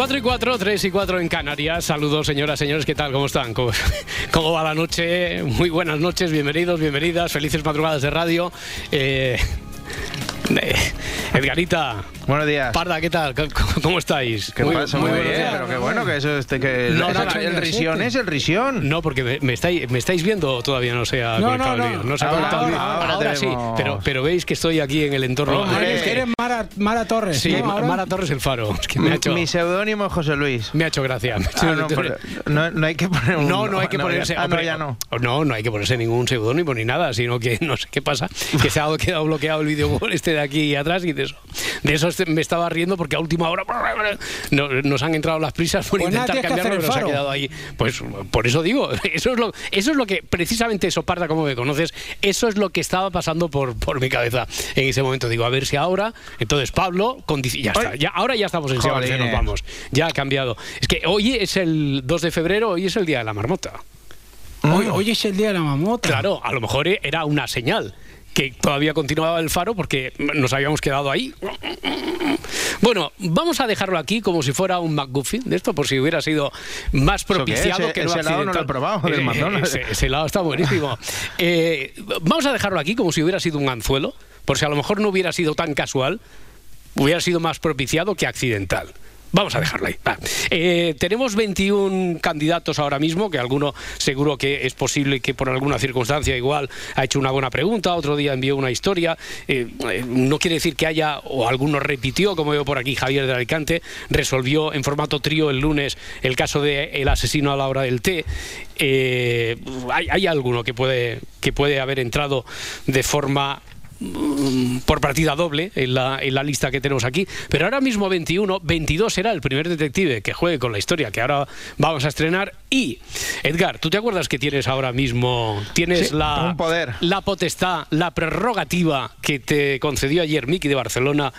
4 y 4, 3 y 4 en Canarias. Saludos, señoras, señores, ¿qué tal? ¿Cómo están? ¿Cómo, cómo va la noche? Muy buenas noches, bienvenidos, bienvenidas, felices madrugadas de radio. Eh, eh, Edgarita. Buenos días. Parda, ¿qué tal? ¿Cómo, cómo estáis? ¿Qué pasa? Muy, buenos bien, días. pero qué bueno que eso este que No, el, no, el no, risión es el risión. No, porque me, me estáis, me estáis viendo todavía no se ha No, conectado no, el no. No se ha Ahora, conectado el vídeo. ahora, ahora sí, pero, pero veis que estoy aquí en el entorno. Hombre, Es que- Eres Mara, Mara Torres. sí, ¿no? Ahora- Mara Torres el Faro. Es que me ha hecho, Mi seudónimo es José Luis. me ha hecho gracia. ha Ah, no, pero no, no hay que poner un... No, no hay que ponerse. ya- ah, no, hombre, ya no. No, no hay que ponerse ningún seudónimo ni nada, sino que no sé qué pasa, que se ha quedado bloqueado el vídeo por este de aquí atrás y de eso. De eso este- me estaba riendo porque a última hora no- nos han entrado las prisas por Pues intentar cambiarlo, pero se ha quedado ahí. Pues por eso digo, eso es lo, eso es lo que, precisamente eso, Parda, como me conoces, eso es lo que estaba pasando por, por mi cabeza en ese momento. Digo, a ver si ahora, entonces Pablo, con ya está, ya, ahora ya estamos en Sebastián, nos vamos. Ya ha cambiado. Es que hoy es el 2 de febrero, hoy es el día de la marmota. Hoy, hoy es el día de la mamota. Claro, a lo mejor era una señal que todavía continuaba el faro porque nos habíamos quedado ahí. Bueno, vamos a dejarlo aquí como si fuera un McGuffin de esto, por si hubiera sido más propiciado Ese- que no ese no lo he accidental. probado, del Eh, McDonald's. Ese, está buenísimo. Eh, vamos a dejarlo aquí como si hubiera sido un anzuelo, por si a lo mejor no hubiera sido tan casual, hubiera sido más propiciado que accidental. Vamos a dejarlo ahí. Eh, tenemos 21 candidatos ahora mismo, que alguno seguro que es posible que por alguna circunstancia igual ha hecho una buena pregunta, otro día envió una historia. Eh, eh, no quiere decir que haya, o alguno repitió, como veo por aquí Javier de Alicante, resolvió en formato trío el lunes el caso del el asesino a la hora del té. Hay, hay alguno que puede, que puede haber entrado de forma por partida doble en la, en la lista que tenemos aquí. Pero ahora mismo 21, 22 será el primer detective que juegue con la historia que ahora vamos a estrenar. Y, Edgar, ¿tú te acuerdas que tienes ahora mismo, tienes Sí, la, un poder. la potestad, la prerrogativa que te concedió ayer Miki de Barcelona,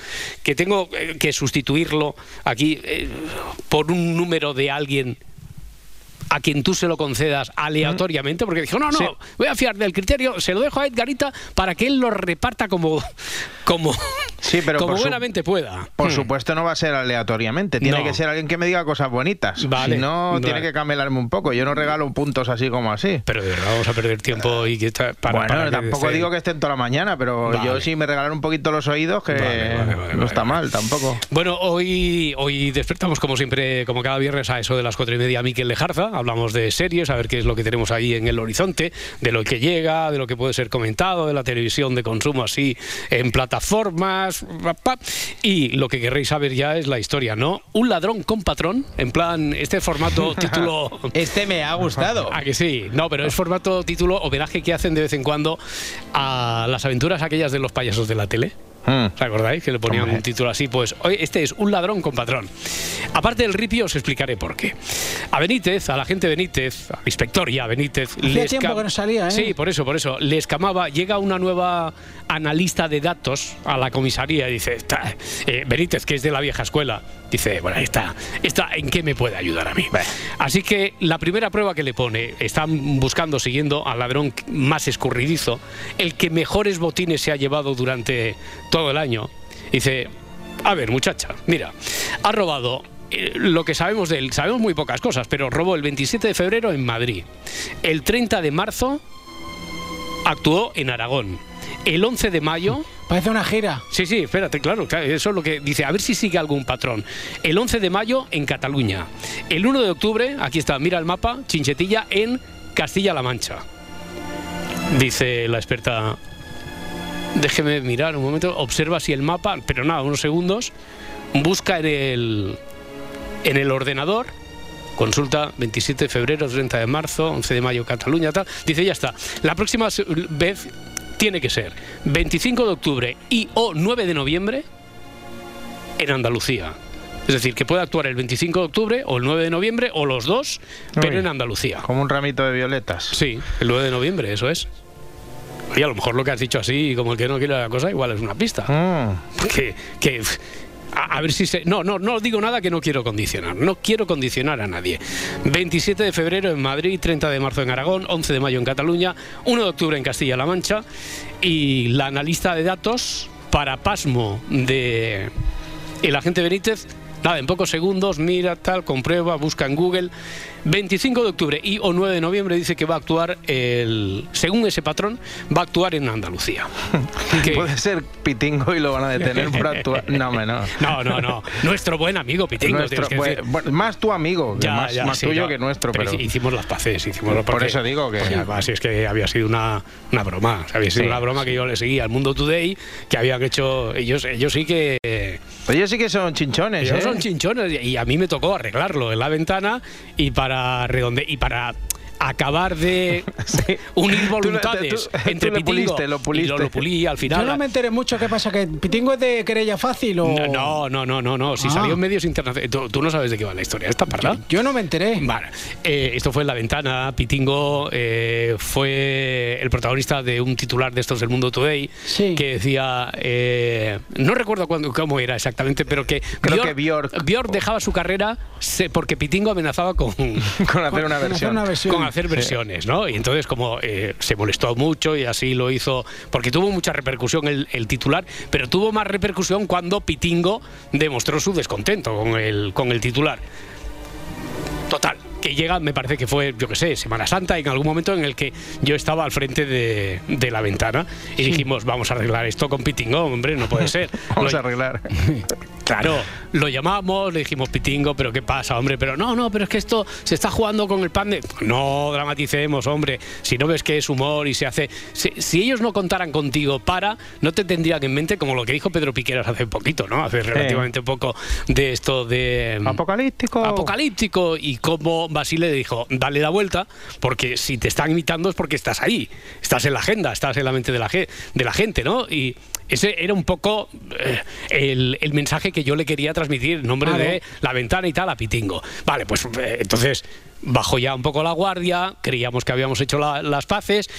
que tengo eh, que sustituirlo aquí eh, por un número de alguien a quien tú se lo concedas aleatoriamente, porque dijo, no, no, Sí. voy a fiar del criterio, se lo dejo a Edgarita para que él lo reparta como, como, Sí, pero como buenamente pueda. Por Hmm. supuesto no va a ser aleatoriamente, tiene No. que ser alguien que me diga cosas bonitas. Vale, si no, tiene que camelarme un poco. Yo no regalo puntos así como así. Pero de verdad vamos a perder tiempo y que está- para, bueno, para que tampoco digo que estén toda la mañana, pero Vale. yo sí me regalan un poquito los oídos, que no está mal tampoco. Bueno, hoy, hoy despertamos como siempre, como cada viernes a eso de las cuatro y media, Miquel Lejarza. Hablamos de series, a ver qué es lo que tenemos ahí en el horizonte, de lo que llega, de lo que puede ser comentado, de la televisión de consumo así en plataformas. Y lo que querréis saber ya es la historia, ¿no? Un ladrón con patrón, en plan, este formato título... Este me ha gustado. Ah, que sí. No, pero es formato título homenaje que hacen de vez en cuando a las aventuras aquellas de los payasos de la tele. Hmm. ¿Os acordáis? Que le ponían Hombre. un título así. Pues hoy este es un ladrón con patrón. Aparte del ripio, os explicaré por qué. A Benítez, a la gente Benítez, a la inspectoría Benítez. Hacía les tiempo que no salía, ¿eh? Sí, por eso, por eso. Le escamaba. Llega una nueva analista de datos a la comisaría y dice: "Ta, eh, Benítez, que es de la vieja escuela. Dice: Bueno, ahí está. ¿Esta en qué me puede ayudar a mí? Así que la primera prueba que le pone, están buscando, siguiendo al ladrón más escurridizo, el que mejores botines se ha llevado durante todo el año. Dice, a ver muchacha, mira, ha robado eh, lo que sabemos de él, sabemos muy pocas cosas, pero robó el 27 de febrero en Madrid. El 30 de marzo actuó en Aragón. El 11 de mayo Parece una gira. Sí, sí, espérate, claro, claro, eso es lo que dice, a ver si sigue algún patrón. El 11 de mayo en Cataluña. El 1 de octubre, aquí está, mira el mapa, Chinchetilla en Castilla-La Mancha. Dice la experta. Déjeme mirar un momento, observa si el mapa, pero nada, unos segundos, busca en el en el ordenador Consulta 27 de febrero, 30 de marzo, 11 de mayo Cataluña, tal. Dice, ya está. La próxima vez tiene que ser 25 de octubre y o 9 de noviembre en Andalucía. Es decir, que puede actuar el 25 de octubre o el 9 de noviembre o los dos, pero en Andalucía. Como un ramito de violetas. Sí, el 9 de noviembre, eso es. Y a lo mejor lo que has dicho así, como el que no quiere la cosa, igual es una pista. Mm. Que, que a, ver si se... No, no, no digo nada que no quiero condicionar. No quiero condicionar a nadie. 27 de febrero en Madrid, 30 de marzo en Aragón, 11 de mayo en Cataluña, 1 de octubre en Castilla-La Mancha. Y la analista de datos, para pasmo de el agente Benítez, nada, en pocos segundos, mira, tal, comprueba, busca en Google. 25 de octubre y o 9 de noviembre dice que va a actuar, el, según ese patrón, va a actuar en Andalucía. Que- Puede ser pitingo y lo van a detener por actuar. No, no. No, no, no. Nuestro buen amigo Pitingo. Nuestro- que decir. más tu amigo, Ya, más, ya, más sí, tuyo no, que nuestro, pero, hici- hicimos las paces, hicimos las Por eso digo que- porque además es que había sido una, una broma, o sea, había sido Sí. una broma que yo le seguía al Mundo Today, que habían hecho ellos, ellos sí que ellos sí que son chinchones, ellos ¿eh? son chinchones y a mí me tocó arreglarlo en la ventana y para redonde y para acabar de unir voluntades tú- tú entre Pitingo puliste, lo y lo, lo pulí al final. Yo no me enteré mucho. ¿Qué pasa? ¿Que Pitingo es de querella fácil o...? No, no, no, no, no. Si Ah. salió en medios internacionales. Tú, tú no sabes de qué va la historia. ¿Está parda? Yo no me enteré. Vale, eh, esto fue en la ventana. Pitingo eh, fue el protagonista de un titular de estos del Mundo Today Sí. que decía, eh, no recuerdo cuándo, cómo era exactamente, pero que Creo que Bjork. Bjork dejaba su carrera se- porque Pitingo amenazaba con, Con hacer una Con hacer versión. una versión. con hacer versiones, ¿no? Y entonces como eh, se molestó mucho y así lo hizo, porque tuvo mucha repercusión el, el titular, pero tuvo más repercusión cuando Pitingo demostró su descontento con el, con el titular. Total, que llega, me parece que fue, yo qué sé, Semana Santa, en algún momento en el que yo estaba al frente de, de la ventana y dijimos, vamos a arreglar esto con Pitingo, hombre, no puede ser. Vamos Lo- a arreglar. Claro, lo llamamos, le dijimos Pitingo, pero ¿qué pasa, hombre? Pero no, no, pero es que esto se está jugando con el pan de... No dramaticemos, hombre. Si no ves que es humor y se hace... Si, si ellos no contaran contigo para, no te tendrían en mente como lo que dijo Pedro Piqueras hace poquito, ¿no? Hace relativamente poco de esto de... mm, Apocalíptico. apocalíptico y como Basile dijo, dale la vuelta, porque si te están imitando es porque estás ahí, estás en la agenda, estás en la mente de la, ge- de la gente, ¿no? Y ese era un poco eh, el, el mensaje que yo le quería transmitir en nombre Claro. de la ventana y tal a Pitingo. Vale, pues eh, entonces bajó ya un poco la guardia, creíamos que habíamos hecho la- las paces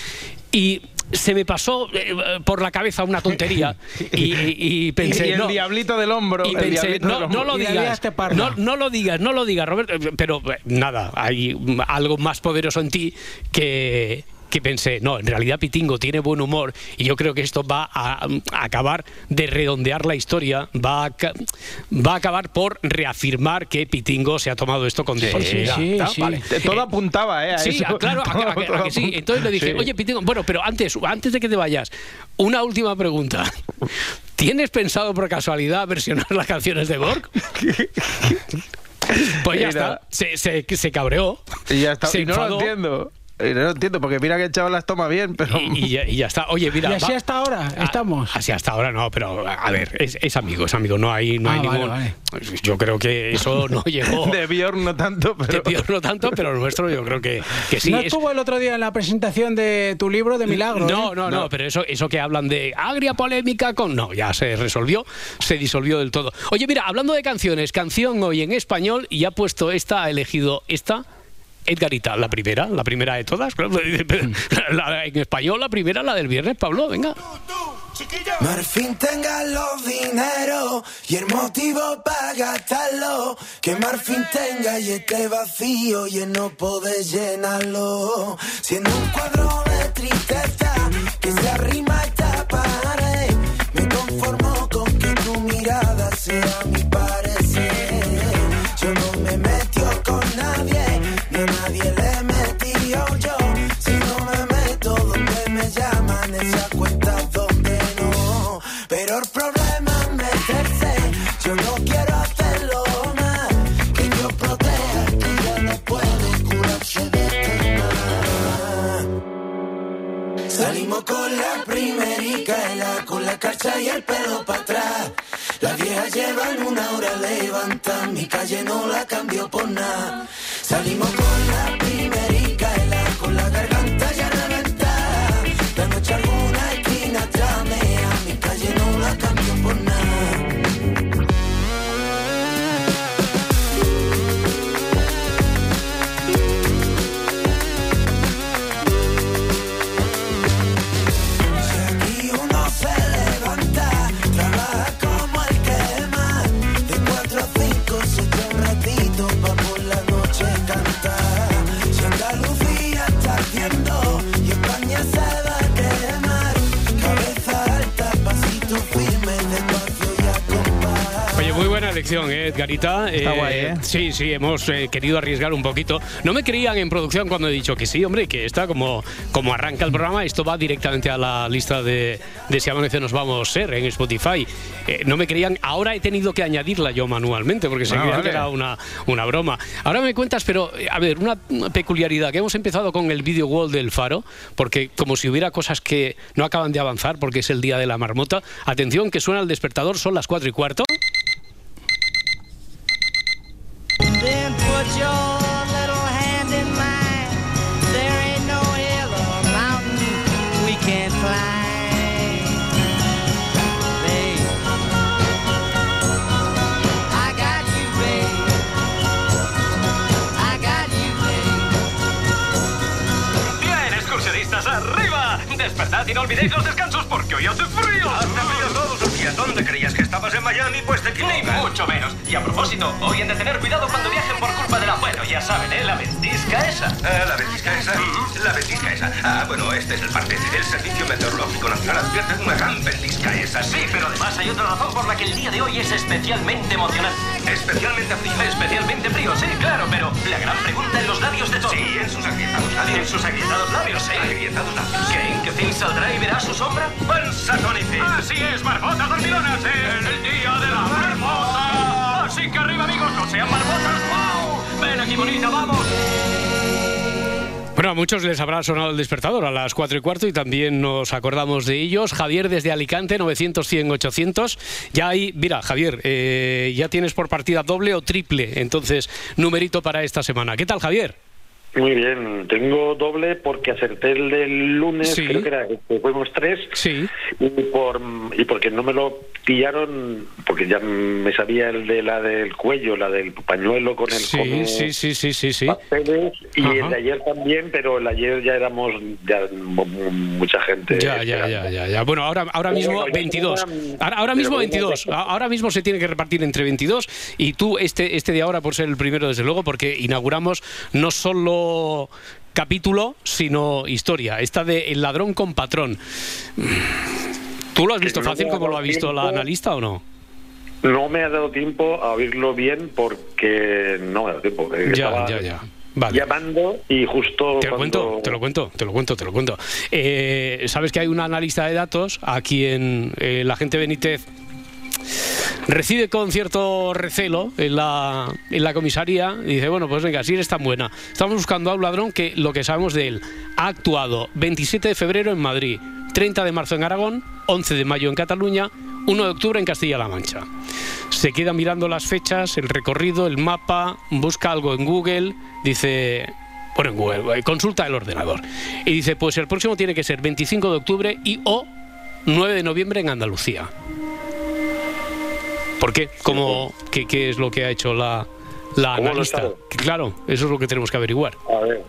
y se me pasó eh, por la cabeza una tontería y, y- y pensé... y el no, diablito del hombro. y pensé, diablito no, del hombro. no lo digas, no, no lo digas, no lo digas, Roberto, pero eh, nada, hay mm, algo más poderoso en ti que que pensé, no, en realidad Pitingo tiene buen humor y yo creo que esto va a, a acabar de redondear la historia, va a, va a acabar por reafirmar que Pitingo se ha tomado esto con disponibilidad. sí, sí. Vale. Eh, Todo Eh, apuntaba, ¿eh? A Sí, eso. ah, claro, a que- sí. Entonces le dije, Sí. oye, Pitingo, bueno, pero antes, antes de que te vayas, una última pregunta. ¿Tienes pensado por casualidad versionar las canciones de Borg? Pues ya Mira. está, se, se, se cabreó. Y ya está. Se y no lo entiendo. Y no lo entiendo, porque mira que el chaval las toma bien, pero. Y, y ya, y ya está. Oye, mira. Y así va- hasta ahora Ah, estamos. Así hasta ahora no, pero a ver, es, es amigo, es amigo, no hay, no Ah, hay vale, ningún. vale. Yo creo que eso no llegó. De Bjorn no tanto, de pero. peor no tanto, pero nuestro yo creo que, que sí. no es- estuvo el otro día en la presentación de tu libro de Milagro. No, ¿eh? no, no, pero eso, eso que hablan de agria polémica con. No, ya se resolvió, se disolvió del todo. Oye, mira, hablando de canciones, canción hoy en español y ha puesto esta, ha elegido esta. Edgarita, la primera, la primera de todas. la- en español, la primera, la del viernes, Pablo, venga. Marfin tenga los dineros y el motivo para gastarlo. Que Marfin tenga y esté vacío y él no puede llenarlo. Siendo un cuadro de tristeza que se arrima esta pared. Me conformo con que tu mirada sea mi Salimos con la primerica, con la carcha y el pelo para atrás. Las viejas llevan una hora levantan, mi calle no la cambio por nada. Salimos con la elección, ¿eh, Edgarita. Está guay, ¿eh? Sí, sí, hemos eh, querido arriesgar un poquito. No me creían en producción cuando he dicho que sí, hombre, que está como, como arranca el programa, esto va directamente a la lista de, de Si Amanece Nos Vamos a Ser en Spotify. Eh, no me creían, ahora he tenido que añadirla yo manualmente porque se Ah, vale. que era una, una broma. Ahora me cuentas, pero, eh, a ver, una peculiaridad, que hemos empezado con el video wall del Faro, porque como si hubiera cosas que no acaban de avanzar, porque es el día de la marmota. Atención, que suena el despertador, son las cuatro y cuarto. Put your little hand in mine. There ain't no hill or mountain we can't climb. Babe, I got you, babe. I got you, babe. Bien, excursionistas, arriba. Despertad y no olvidéis los descansos porque hoy hace frío. Hace ¿Dónde creías que estabas en Miami? Pues de Ni mucho menos. Y a propósito, hoy han de tener cuidado cuando viajen por culpa del abuelo. Ya saben, ¿eh? La ventisca esa. ¿La ventisca esa? La ventisca esa. Ah, bueno, este es el parte. El Servicio Meteorológico Nacional advierte una gran ventisca esa. Sí, pero además hay otra razón por la que el día de hoy es especialmente emocionante. Especialmente frío. Especialmente frío, sí, claro, pero la gran pregunta en los labios de todos. Sí, en sus agrietados labios. En sus agrietados labios, sí. Agrietados labios. ¿Creen que Finn saldrá y verá su sombra? ¡Pensa, Tony Finn! Así es, marmotas Así que arriba, amigos, no sean marmotas. ¡Wow! Ven aquí, bonita, vamos. Bueno, a muchos les habrá sonado el despertador a las 4 y cuarto y también nos acordamos de ellos. Javier desde Alicante, 900, 100, 800. Ya hay, mira, Javier, eh, ya tienes por partida doble o triple, entonces, numerito para esta semana. ¿Qué tal, Javier? Muy bien, tengo doble porque acerté el del lunes, Sí. creo que era que fuimos tres, Sí. y, por, y porque no me lo pillaron, porque ya me sabía el de la del cuello, la del pañuelo con el Sí, sí, sí, sí, sí, sí. papeles, y Ajá. el de ayer también, pero el de ayer ya éramos ya mu- mu- mucha gente. Ya, ya, ya, ya, ya. Bueno, ahora, ahora mismo bueno, 22. ya- Ahora, ahora mismo bueno, 22. ya- A- Ahora mismo se tiene que repartir entre 22 y tú este, este de ahora por ser el primero, desde luego, porque inauguramos no solo capítulo, sino historia. Esta de El ladrón con patrón. ¿Tú lo has visto fácil como lo ha visto la analista o no? No me ha dado tiempo a oírlo bien porque no me ha dado tiempo. eh, Ya, ya, ya. Vale. Llamando y justo. Te lo cuando- cuento, te lo cuento, te lo cuento, te lo cuento. Eh, Sabes que hay una analista de datos a quien eh, la gente Benítez recibe con cierto recelo en la, en la comisaría y dice, bueno, pues venga, si eres tan buena. Estamos buscando a un ladrón que lo que sabemos de él ha actuado 27 de febrero en Madrid, 30 de marzo en Aragón, 11 de mayo en Cataluña, 1 de octubre en Castilla-La Mancha. Se queda mirando las fechas, el recorrido, el mapa, busca algo en Google, dice, bueno, en Google, eh, consulta el ordenador. Y dice, pues el próximo tiene que ser 25 de octubre y o 9 de noviembre en Andalucía. ¿Por qué? ¿Cómo, qué, qué es lo que ha hecho la, la ¿Cómo lo analista? Claro, eso es lo que tenemos que averiguar. A ver,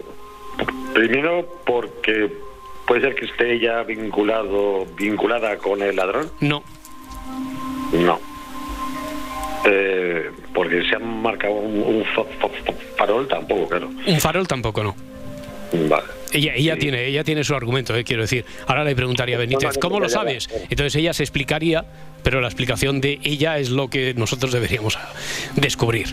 primero porque puede ser que esté ya vinculado, vinculada con el ladrón. No, No. Eh, porque se han marcado un, un fa- fa- fa- farol tampoco, claro. un farol tampoco no. Vale. Ella, ella Sí. tiene, ella tiene su argumento, eh, quiero decir. Ahora le preguntaría a Benítez, ¿cómo lo sabes? Entonces ella se explicaría, pero la explicación de ella es lo que nosotros deberíamos descubrir.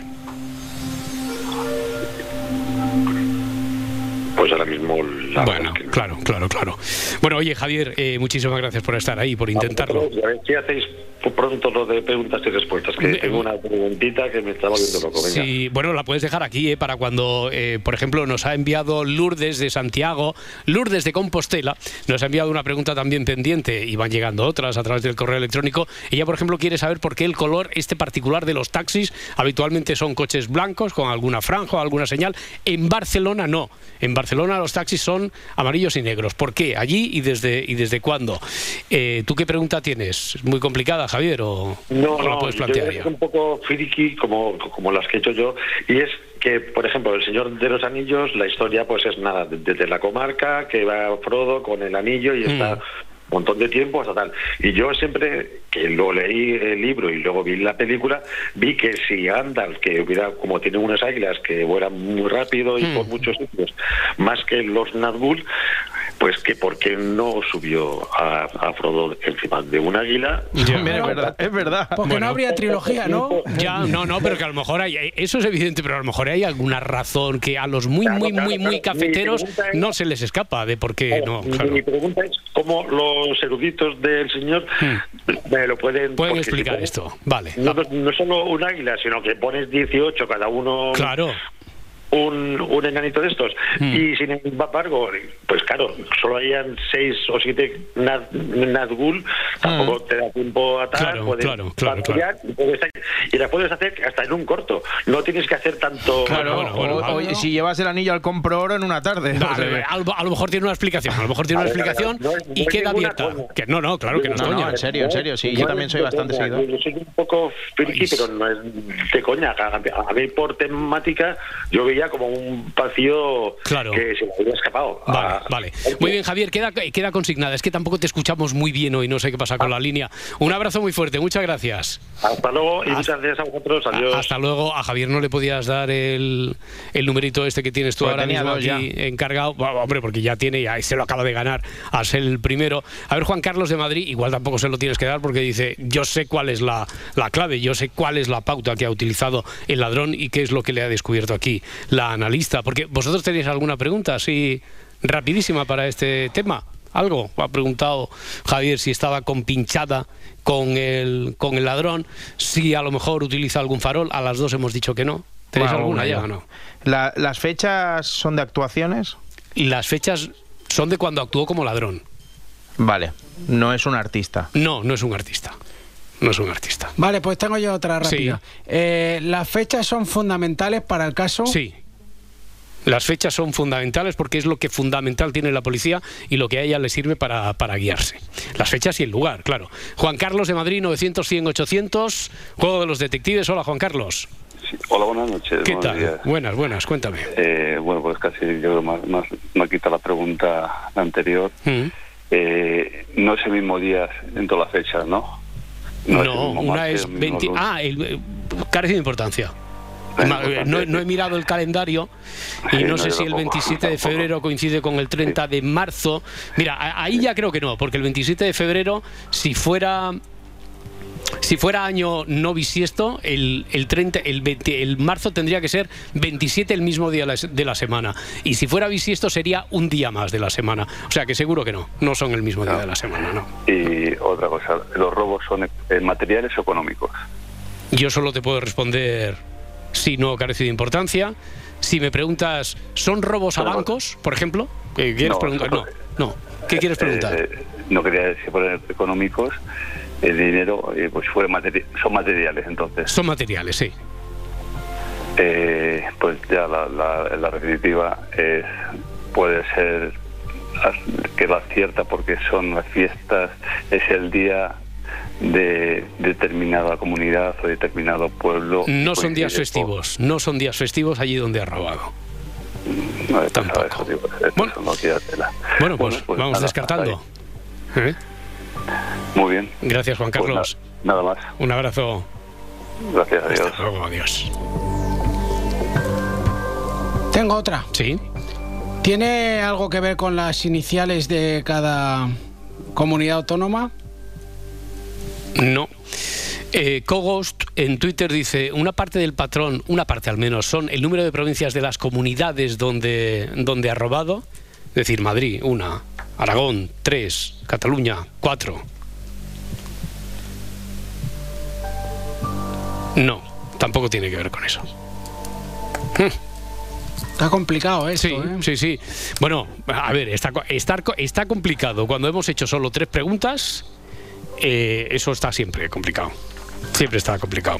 Pues ahora mismo la Bueno, claro, claro, claro. Bueno, oye, Javier, eh, muchísimas gracias por estar ahí, por intentarlo. A ver si hacéis pronto lo de preguntas y respuestas, que Eh, tengo una preguntita que me está volviendo loco. Venga. Sí, bueno, la puedes dejar aquí eh, para cuando, eh, por ejemplo, nos ha enviado Lourdes de Santiago, Lourdes de Compostela, nos ha enviado una pregunta también pendiente y van llegando otras a través del correo electrónico. Ella, por ejemplo, quiere saber por qué el color este particular de los taxis habitualmente son coches blancos con alguna franja o alguna señal. En Barcelona no. En Barcelona los taxis son amarillos y negros. ¿Por qué? Allí y desde y desde cuándo. Eh, ¿Tú qué pregunta tienes? ¿Es muy complicada, Javier? ¿O, No, o la no, puedes plantear es un poco friki como, como las que he hecho yo, y es que, por ejemplo, El Señor de los Anillos, la historia pues es nada, de- desde la comarca, que va Frodo con el anillo y está un montón de tiempo hasta tal. Y yo siempre, que lo leí el libro y luego vi la película, vi que si Gandalf, que hubiera, como tiene unas águilas que vuelan muy rápido y por muchos sitios, más que los Nazgûl, pues que por qué no subió a, a Frodo encima de un águila Mira, es verdad, es verdad. Porque Bueno. no habría trilogía, ¿no? Ya, no, no, pero que a lo mejor hay, eso es evidente, pero a lo mejor hay alguna razón que a los muy, Claro, muy, claro, muy, muy cafeteros es- no se les escapa de por qué no. Mi- claro. Mi pregunta es cómo los eruditos del señor me lo pueden... Hmm. Pueden explicar pones- esto, vale. No, no, no solo un águila, sino que pones 18 cada uno Claro. Un, un enanito de estos. Hmm. Y sin embargo, pues claro, solo hayan 6 o 7 Naz- Nazgûl, tampoco te da tiempo a tal, Hmm. Claro, puedes claro, claro, batallar Y, puedes- y las puedes hacer hasta en un corto. No tienes que hacer tanto... Claro, bueno, bueno, o- vale. oye, si llevas el anillo al compro oro en una tarde. No, o sea a, lo, a lo mejor tiene una explicación, a lo mejor tiene una explicación no y no es queda abierta. Que no, no, claro que no No, en serio, en serio, sí, yo también soy bastante seguidor. Yo soy un poco friki, pero no es de coña. A mí por temática yo veía como un Claro. que se me había escapado. Vale, Ah, vale. Muy bien, Javier, queda, queda consignada. Es que tampoco te escuchamos muy bien hoy, no sé qué pasa Ah. con la línea. Un abrazo muy fuerte, muchas gracias. Hasta luego y Hasta- muchas gracias a vosotros. Adiós. Hasta luego. A Javier no le podías dar el, el numerito este que tienes tú Porque ahora mismo aquí encargado. Bueno, hombre, porque ya tiene, ya se lo acaba de ganar a ser el primero. A ver, Juan Carlos de Madrid, igual tampoco se lo tienes que dar porque dice, yo sé cuál es la, la clave, yo sé cuál es la pauta que ha utilizado el ladrón y qué es lo que le ha descubierto aquí la analista. Porque vosotros tenéis alguna pregunta así rapidísima para este tema. Algo, ha preguntado Javier si estaba compinchada con el, con el ladrón, si a lo mejor utiliza algún farol, a las dos hemos dicho que no. ¿Tenéis Bueno, alguna ya o no? La- ¿Las fechas son de actuaciones? Y las fechas son de cuando actuó como ladrón. Vale, no es un artista. No, no es un artista. No es un artista. Vale, pues tengo yo otra Sí. rápida. Eh, ¿Las fechas son fundamentales para el caso? Sí. Las fechas son fundamentales porque es lo que fundamental tiene la policía y lo que a ella le sirve para, para guiarse. Las fechas y el lugar, claro. Juan Carlos de Madrid, 900, 100, 800. Juego de los detectives. Hola, Juan Carlos. Sí. Hola, buenas noches. ¿Qué tal? días. Buenas, buenas, cuéntame. Eh, bueno, pues casi yo creo más, más me quita la pregunta anterior. Mm. Eh, no es el mismo día en todas las fechas, ¿no? No, mismo una martes, es el mismo 20... lunes. Ah, el, carece de importancia. Eh, No, no he mirado el calendario y Sí, no, no, sé si el tampoco, 27 de febrero coincide con el 30 de marzo. Mira, ahí ya creo que no, porque el 27 de febrero, si fuera si fuera año no bisiesto, el, el 30, el, 20 el marzo tendría que ser 27 el mismo día de la- semana. Y si fuera bisiesto sería un día más de la semana. O sea que seguro que no, no son el mismo día de la semana, no. Y otra cosa, ¿los robos son materiales o económicos? Yo solo te puedo responder si no carece de importancia. Si me preguntas, ¿son robos a bancos, por ejemplo? ¿Qué ¿Quieres No, preguntar? No, no. ¿Qué quieres preguntar? Eh, eh, no quería decir poner económicos. El dinero, eh, pues fue materi- son materiales, entonces. Son materiales, sí. Eh, pues ya la, la, la definitiva es, puede ser que va cierta porque son las fiestas, es el día de determinada comunidad o determinado pueblo. No son días festivos, no son días festivos allí donde has robado. No Tampoco. eso, digo, esto Bueno. pues, pues vamos nada, descartando. ¿Eh? Muy bien. Gracias, Juan Pues Carlos. na- nada más. Un abrazo. Gracias, adiós. Hasta luego, adiós. Tengo otra. ¿Sí? ¿Tiene algo que ver con las iniciales de cada comunidad autónoma? No. Eh, Coghost en Twitter dice, una parte del patrón, una parte al menos, son el número de provincias de las comunidades donde, donde ha robado. Es decir, Madrid, una, Aragón, tres, Cataluña, cuatro. No, tampoco tiene que ver con eso. Está complicado esto, Sí, ¿eh? sí, sí. Bueno, a ver, está, está, está complicado. Cuando hemos hecho solo tres preguntas, eh, eso está siempre complicado. Siempre está complicado.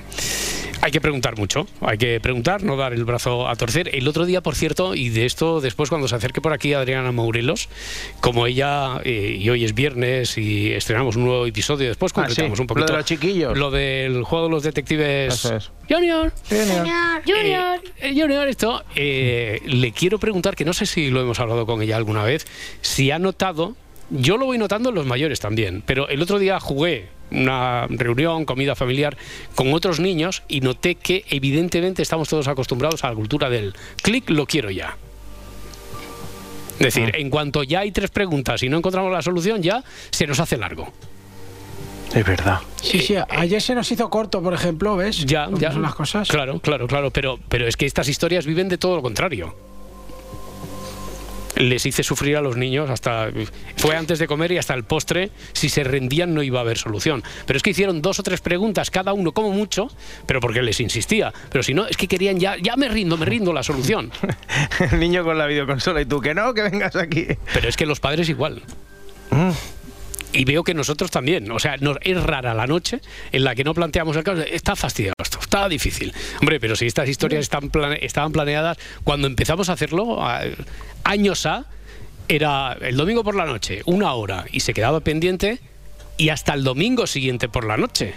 Hay que preguntar mucho, hay que preguntar, no dar el brazo a torcer. El otro día, por cierto, y de esto después cuando se acerque por aquí Adriana Mourelos, como ella, eh, y hoy es viernes y estrenamos un nuevo episodio, después Ah, sí, concretamos un lo poquito de los chiquillos. lo del juego de los detectives es. Junior. Junior. Junior, eh, Junior, esto, eh, le quiero preguntar, que no sé si lo hemos hablado con ella alguna vez, si ha notado, yo lo voy notando en los mayores también, pero el otro día jugué una reunión, comida familiar con otros niños y noté que evidentemente estamos todos acostumbrados a la cultura del clic, lo quiero ya. Es decir, en cuanto ya hay tres preguntas y no encontramos la solución, ya se nos hace largo. Es verdad. Sí, sí. Ayer se nos hizo corto, por ejemplo, ¿ves? Ya, ya. son las cosas. Claro, claro, claro. Pero, pero es que estas historias viven de todo lo contrario. Les hice sufrir a los niños hasta. Fue antes de comer y hasta el postre. Si se rendían, no iba a haber solución. Pero es que hicieron dos o tres preguntas, cada uno como mucho, pero porque les insistía. Pero si no, es que querían ya. Ya me rindo, me rindo la solución. El niño con la videoconsola y tú que no, que vengas aquí. Pero es que los padres igual. Y veo que nosotros también. O sea, nos, es rara la noche en la que no planteamos el caso. Está fastidiado esto, está difícil. Hombre, pero si estas historias están plane- estaban planeadas cuando empezamos a hacerlo, años A, era el domingo por la noche, una hora, y se quedaba pendiente, y hasta el domingo siguiente por la noche.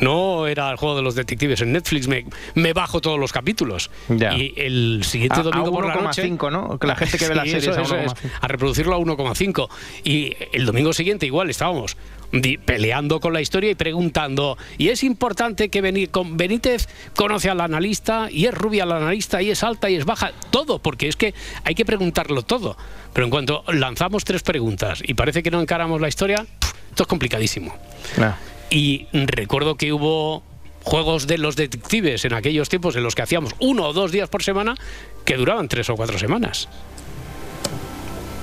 No era el juego de los detectives en Netflix, me, me bajo todos los capítulos. Ya. Y el siguiente A- a domingo por la noche. 1,5, ¿no? Que la gente que ve las series eso, a eso es, 1,5. a reproducirlo a 1,5. Y el domingo siguiente igual estábamos peleando con la historia y preguntando. Y es importante que Benítez conoce al analista y es rubia la analista y es alta y es baja. Todo, porque es que hay que preguntarlo todo. Pero en cuanto lanzamos tres preguntas y parece que no encaramos la historia, esto es complicadísimo. No. Y recuerdo que hubo juegos de los detectives en aquellos tiempos en los que hacíamos uno o dos días por semana que duraban tres o cuatro semanas.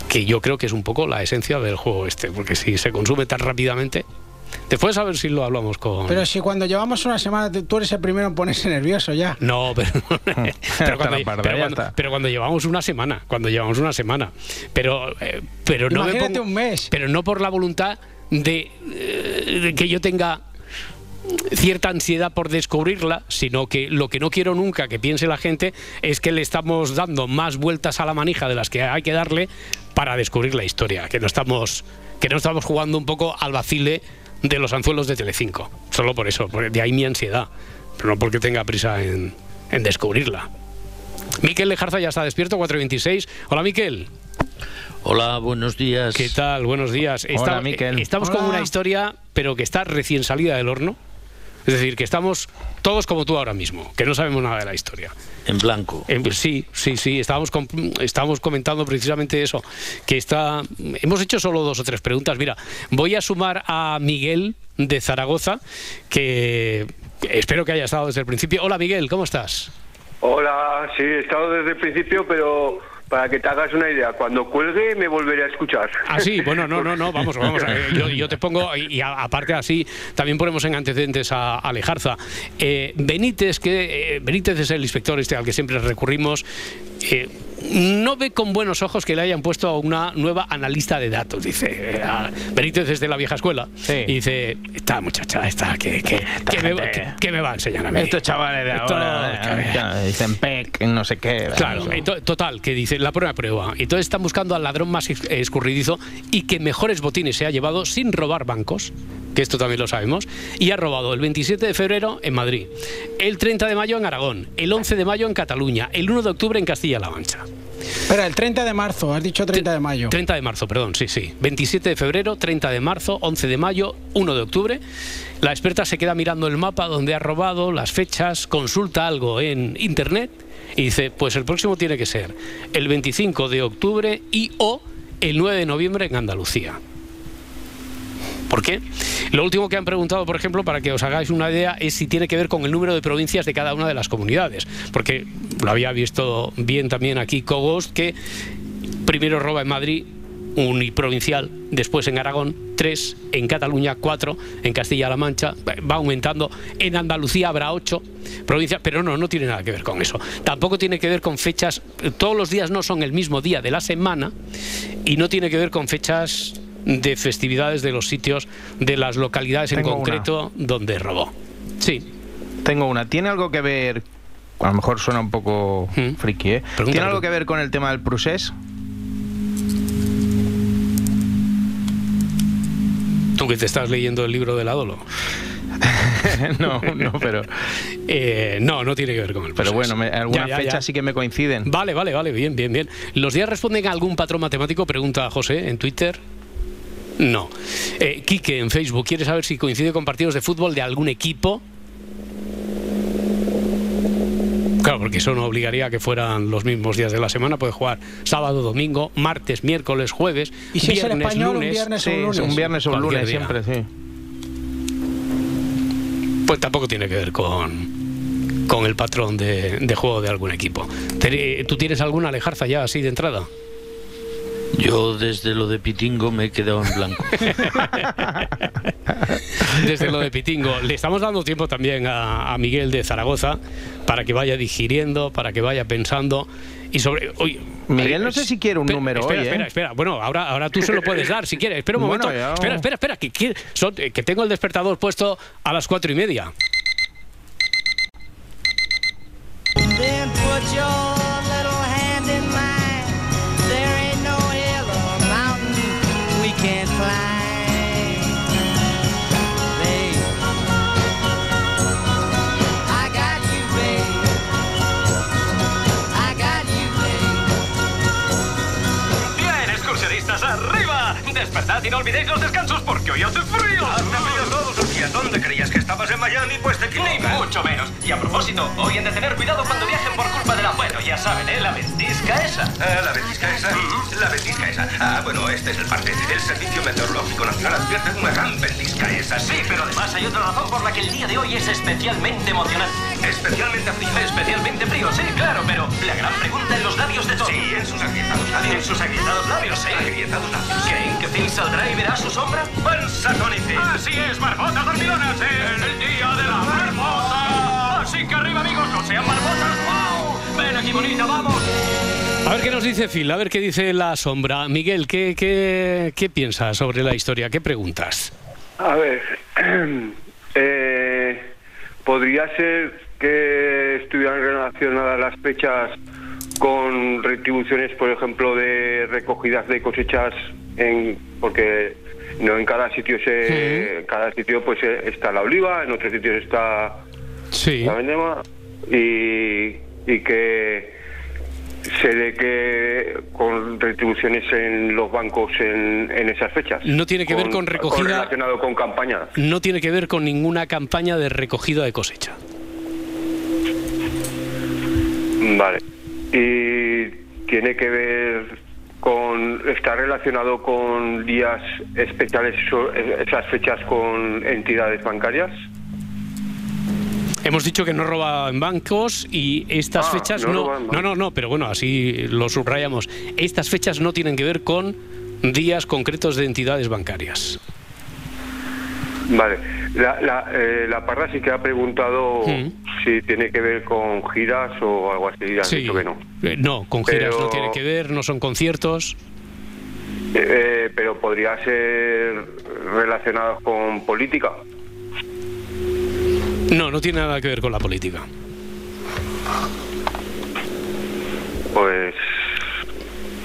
Que yo creo que es un poco la esencia del juego este, porque si se consume tan rápidamente. Después a ver si lo hablamos con. Pero si cuando llevamos una semana tú eres el primero en ponerse nervioso ya. No, pero, pero, cuando, pero cuando- está. pero cuando llevamos una semana, cuando llevamos una semana, pero, eh, pero no me Imagínate pongo- un mes. pero no por la voluntad de, eh, de que yo tenga cierta ansiedad por descubrirla, sino que lo que no quiero nunca que piense la gente es que le estamos dando más vueltas a la manija de las que hay que darle para descubrir la historia, que no estamos que no estamos jugando un poco al vacile de los anzuelos de Telecinco, solo por eso, de ahí mi ansiedad, pero no porque tenga prisa en, en descubrirla. Miquel Lejarza ya está despierto, 4.26. Hola Miquel. Hola, buenos días. ¿Qué tal? Buenos días. Hola, Miquel. Estamos con una historia, pero que está recién salida del horno. Es decir, que estamos todos como tú ahora mismo, que no sabemos nada de la historia. En blanco. Sí, sí, sí, estábamos, com- estábamos comentando precisamente eso, que está, hemos hecho solo dos o tres preguntas. Mira, voy a sumar a Miguel de Zaragoza, que espero que haya estado desde el principio. Hola Miguel, ¿cómo estás? Hola, sí, he estado desde el principio, pero para que te hagas una idea, cuando cuelgue me volveré a escuchar. Ah, sí, bueno, no, no, no, vamos, vamos. ver, Yo, yo te pongo, y y a- aparte así, también ponemos en antecedentes a Alejarza. Eh, Benítez, que eh, Benítez es el inspector este al que siempre recurrimos, eh, no ve con buenos ojos que le hayan puesto a una nueva analista de datos. Dice, Benítez es de la vieja escuela. Sí. Y dice, esta muchacha, esta, que, que, que me, gente. que- me va a enseñar a mí? Estos chavales de Esto, ahora dicen PEC, no sé qué. Claro, total, que dice la prueba prueba. Entonces están buscando al ladrón más escurridizo y que mejores botines se ha llevado sin robar bancos, que esto también lo sabemos, y ha robado el 27 de febrero en Madrid, el 30 de mayo en Aragón, el 11 de mayo en Cataluña, el 1 de octubre en Castilla-La Mancha. Espera, el 30 de marzo, has dicho 30 de mayo. 30 de marzo, perdón, sí, sí. 27 de febrero, 30 de marzo, 11 de mayo, 1 de octubre. La experta se queda mirando el mapa donde ha robado, las fechas, consulta algo en internet y dice, pues el próximo tiene que ser el 25 de octubre y o el 9 de noviembre en Andalucía. ¿Por qué? Lo último que han preguntado, por ejemplo, para que os hagáis una idea, es si tiene que ver con el número de provincias de cada una de las comunidades. Porque lo había visto bien también aquí Cogos, que primero roba en Madrid, uniprovincial, después en Aragón, tres, en Cataluña, cuatro, en Castilla-La Mancha, va aumentando, en Andalucía habrá ocho provincias, pero no, no tiene nada que ver con eso. Tampoco tiene que ver con fechas, todos los días no son el mismo día de la semana y no tiene que ver con fechas de festividades de los sitios, de las localidades en concreto donde robó. Sí. Tengo una. ¿Tiene algo que ver? A lo mejor suena un poco friki, ¿eh? ¿Tiene algo que ver con el tema del procés? Tú que te estás leyendo el libro del Adolo. no, no, pero. Eh, no, no tiene que ver con el Pero proceso. bueno, me- algunas fechas sí que me coinciden. Vale, vale, vale, bien, bien, bien. ¿Los días responden a algún patrón matemático? Pregunta José en Twitter. No. Eh, Quique en Facebook quiere saber si coincide con partidos de fútbol de algún equipo. Claro, porque eso no obligaría a que fueran los mismos días de la semana. Puede jugar sábado, domingo, martes, miércoles, jueves, Y si es el viernes, español, un lunes. viernes o un Sí, lunes. un viernes o un lunes, día. siempre, sí. Pues tampoco tiene que ver con, con el patrón de, de juego de algún equipo. ¿Tú tienes alguna alejarza ya así de entrada? Yo desde lo de Pitingo me he quedado en blanco. Desde lo de Pitingo. Le estamos dando tiempo también a, a Miguel de Zaragoza para que vaya digiriendo, para que vaya pensando. Y sobre. Oye, Miguel, eh, no sé si quiere un espera, número espera, hoy, ¿eh? Espera, espera. Bueno, ahora, ahora tú se lo puedes dar si quieres. Espera un Bueno, momento. ya- Espera, espera, espera. Que, que, son- eh, que tengo el despertador puesto a las cuatro y media. Then put your olvidéis los descansos porque hoy hace frío. Hace frío todos los días. ¿Dónde creías que estabas en Miami? Pues te equivocas. Mucho menos. Y a propósito, hoy han de tener cuidado cuando viajen por culpa de la... Bueno, ya saben, ¿eh? La ventisca esa. Ah, la ventisca esa. La ventisca esa. Ah, bueno, este es el parte. El Servicio Meteorológico Nacional advierte de una gran ventisca esa. Sí, pero además hay otra razón por la que el día de hoy es especialmente emocionante. Especialmente frío. Especialmente frío, sí, claro, pero la gran pregunta en los labios de todos. Sí, en sus agrietados labios. En sus agrietados labios, sí. Agrietados labios. ¿Creen que Phil saldrá y verá su sombra? Panza Phil. Así es, marmotas dormilonas en el día de la marmota. Así que arriba, amigos, no sean marmotas. ¡Wow! Ven aquí, bonita, vamos. A ver qué nos dice Phil, a ver qué dice la sombra. Miguel, ¿qué, qué, qué piensas sobre la historia? ¿Qué preguntas? A ver, eh, podría ser que estuvieran relacionadas las fechas con retribuciones, por ejemplo, de recogidas de cosechas, en, porque no en cada sitio se, cada sitio pues eh, está la oliva, en otros sitios está Sí. la vendema y, y que se de que con retribuciones en los bancos en, en esas fechas. No tiene que ver con recogida- relacionado con campañas. No tiene que ver con ninguna campaña de recogida de cosecha. Vale. Y tiene que ver con. Está relacionado con días especiales, esas fechas con entidades bancarias. Hemos dicho que no roba en bancos y estas Ah, fechas no No, no, no, pero bueno, así lo subrayamos. Estas fechas no tienen que ver con días concretos de entidades bancarias. Vale. La, la, eh, la parra sí que ha preguntado Mm. Si tiene que ver con giras o algo así. y has Sí. dicho que no. Eh, No, con giras Pero- no tiene que ver, no son conciertos. Eh, pero podría ser relacionado con política. No, no tiene nada que ver con la política. Pues.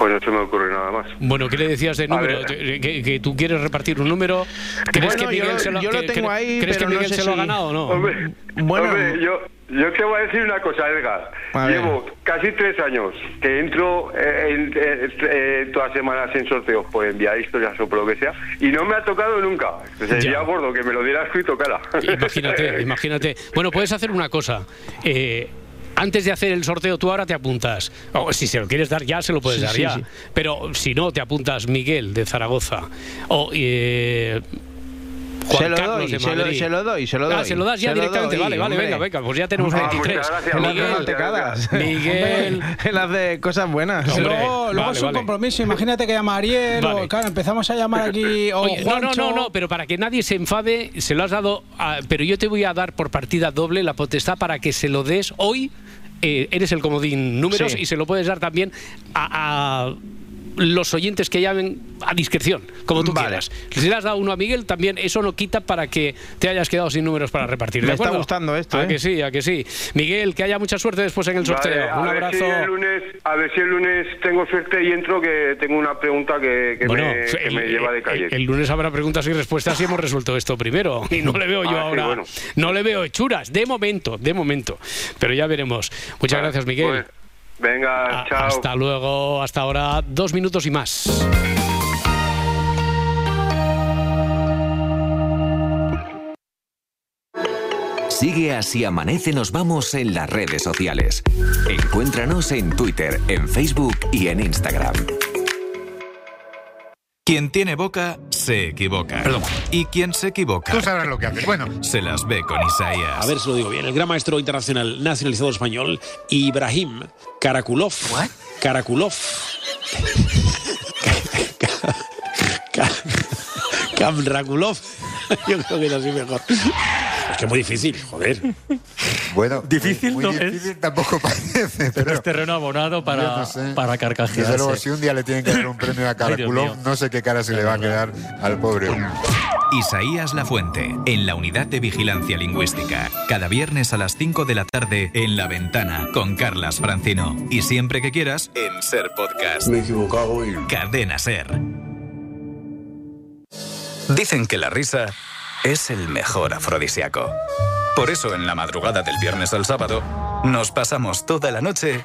Pues no se me ocurre nada más. Bueno, ¿qué le decías de número? Que, que tú quieres repartir un número. ¿Crees Bueno, que Miguel yo- se lo, yo lo que- tengo ahí, ¿crees pero que no Miguel sé se lo ha ganado o no? Hombre, Bueno. hombre, yo, yo te voy a decir una cosa, Edgar. Llevo casi tres años que entro eh, en, eh, eh, todas las semanas en sorteos por enviar historias o por lo que sea y no me ha tocado nunca. Sería gordo que me lo diera escrito cara. Imagínate, imagínate. Bueno, puedes hacer una cosa. Eh, antes de hacer el sorteo, tú ahora te apuntas. O si se lo quieres dar ya, se lo puedes Sí, dar sí, ya. sí. Pero si no, te apuntas Miguel de Zaragoza. O eh, Juan Se lo Carlos doy, se lo- se lo doy, se lo Ah, doy. se lo das ya Se directamente. doy, vale, vale, hombre. venga, venga, pues ya tenemos Ah, 23. muchas gracias, Miguel, no cagas. Miguel. Él hace cosas buenas. Hombre, luego, luego vale, es un vale. compromiso. Imagínate que llama Ariel Vale. o claro, empezamos a llamar aquí o Oye, no, no, no, no, pero para que nadie se enfade, se lo has dado, a- pero yo te voy a dar por partida doble la potestad para que se lo des hoy. Eh, eres el comodín números Sí. y se lo puedes dar también a, a los oyentes que llamen a discreción, como tú Vale. quieras. Si le has dado uno a Miguel, también eso no quita para que te hayas quedado sin números para repartir. ¿de Me está gustando esto, A ¿eh? que sí, a que sí. Miguel, que haya mucha suerte después en el sorteo. Vale, a Un ver abrazo. si el lunes, a ver si el lunes tengo suerte y entro que tengo una pregunta que, que Bueno, me, que el, me lleva de calle. el- el lunes habrá preguntas y respuestas y hemos resuelto esto primero. Y no le veo yo Ah, sí, ahora. bueno. No le veo hechuras, de momento, de momento. Pero ya veremos. Muchas gracias, Miguel. Pues, venga, A- chao. Hasta luego, hasta ahora, dos minutos y más. Sigue así amanece nos vamos en las redes sociales. Encuéntranos en Twitter, en Facebook y en Instagram. Quien tiene boca se equivoca. Perdón. Y quien se equivoca. Tú sabrás lo que haces. Bueno. Se las ve con Isaías. A ver si lo digo bien. El gran maestro internacional nacionalizado español, Ibrahim Karakulov. Karakulov. Kamrakulov. Yo creo que es así mejor. Es que es muy difícil, joder. Bueno, Difícil muy, no muy es. difícil tampoco parece, pero, Pero es terreno abonado para, no sé. para carcajearse. Desde luego, si un día le tienen que dar un premio a mío. no sé qué cara se le va a quedar al pobre. Isaías Lafuente, en la unidad de vigilancia lingüística. Cada viernes a las 5 de la tarde en La Ventana con Carlas Francino. Y siempre que quieras, en Ser Podcast. Me he equivocado y. Cadena Ser. Dicen que la risa es el mejor afrodisíaco. Por eso en la madrugada del viernes al sábado nos pasamos toda la noche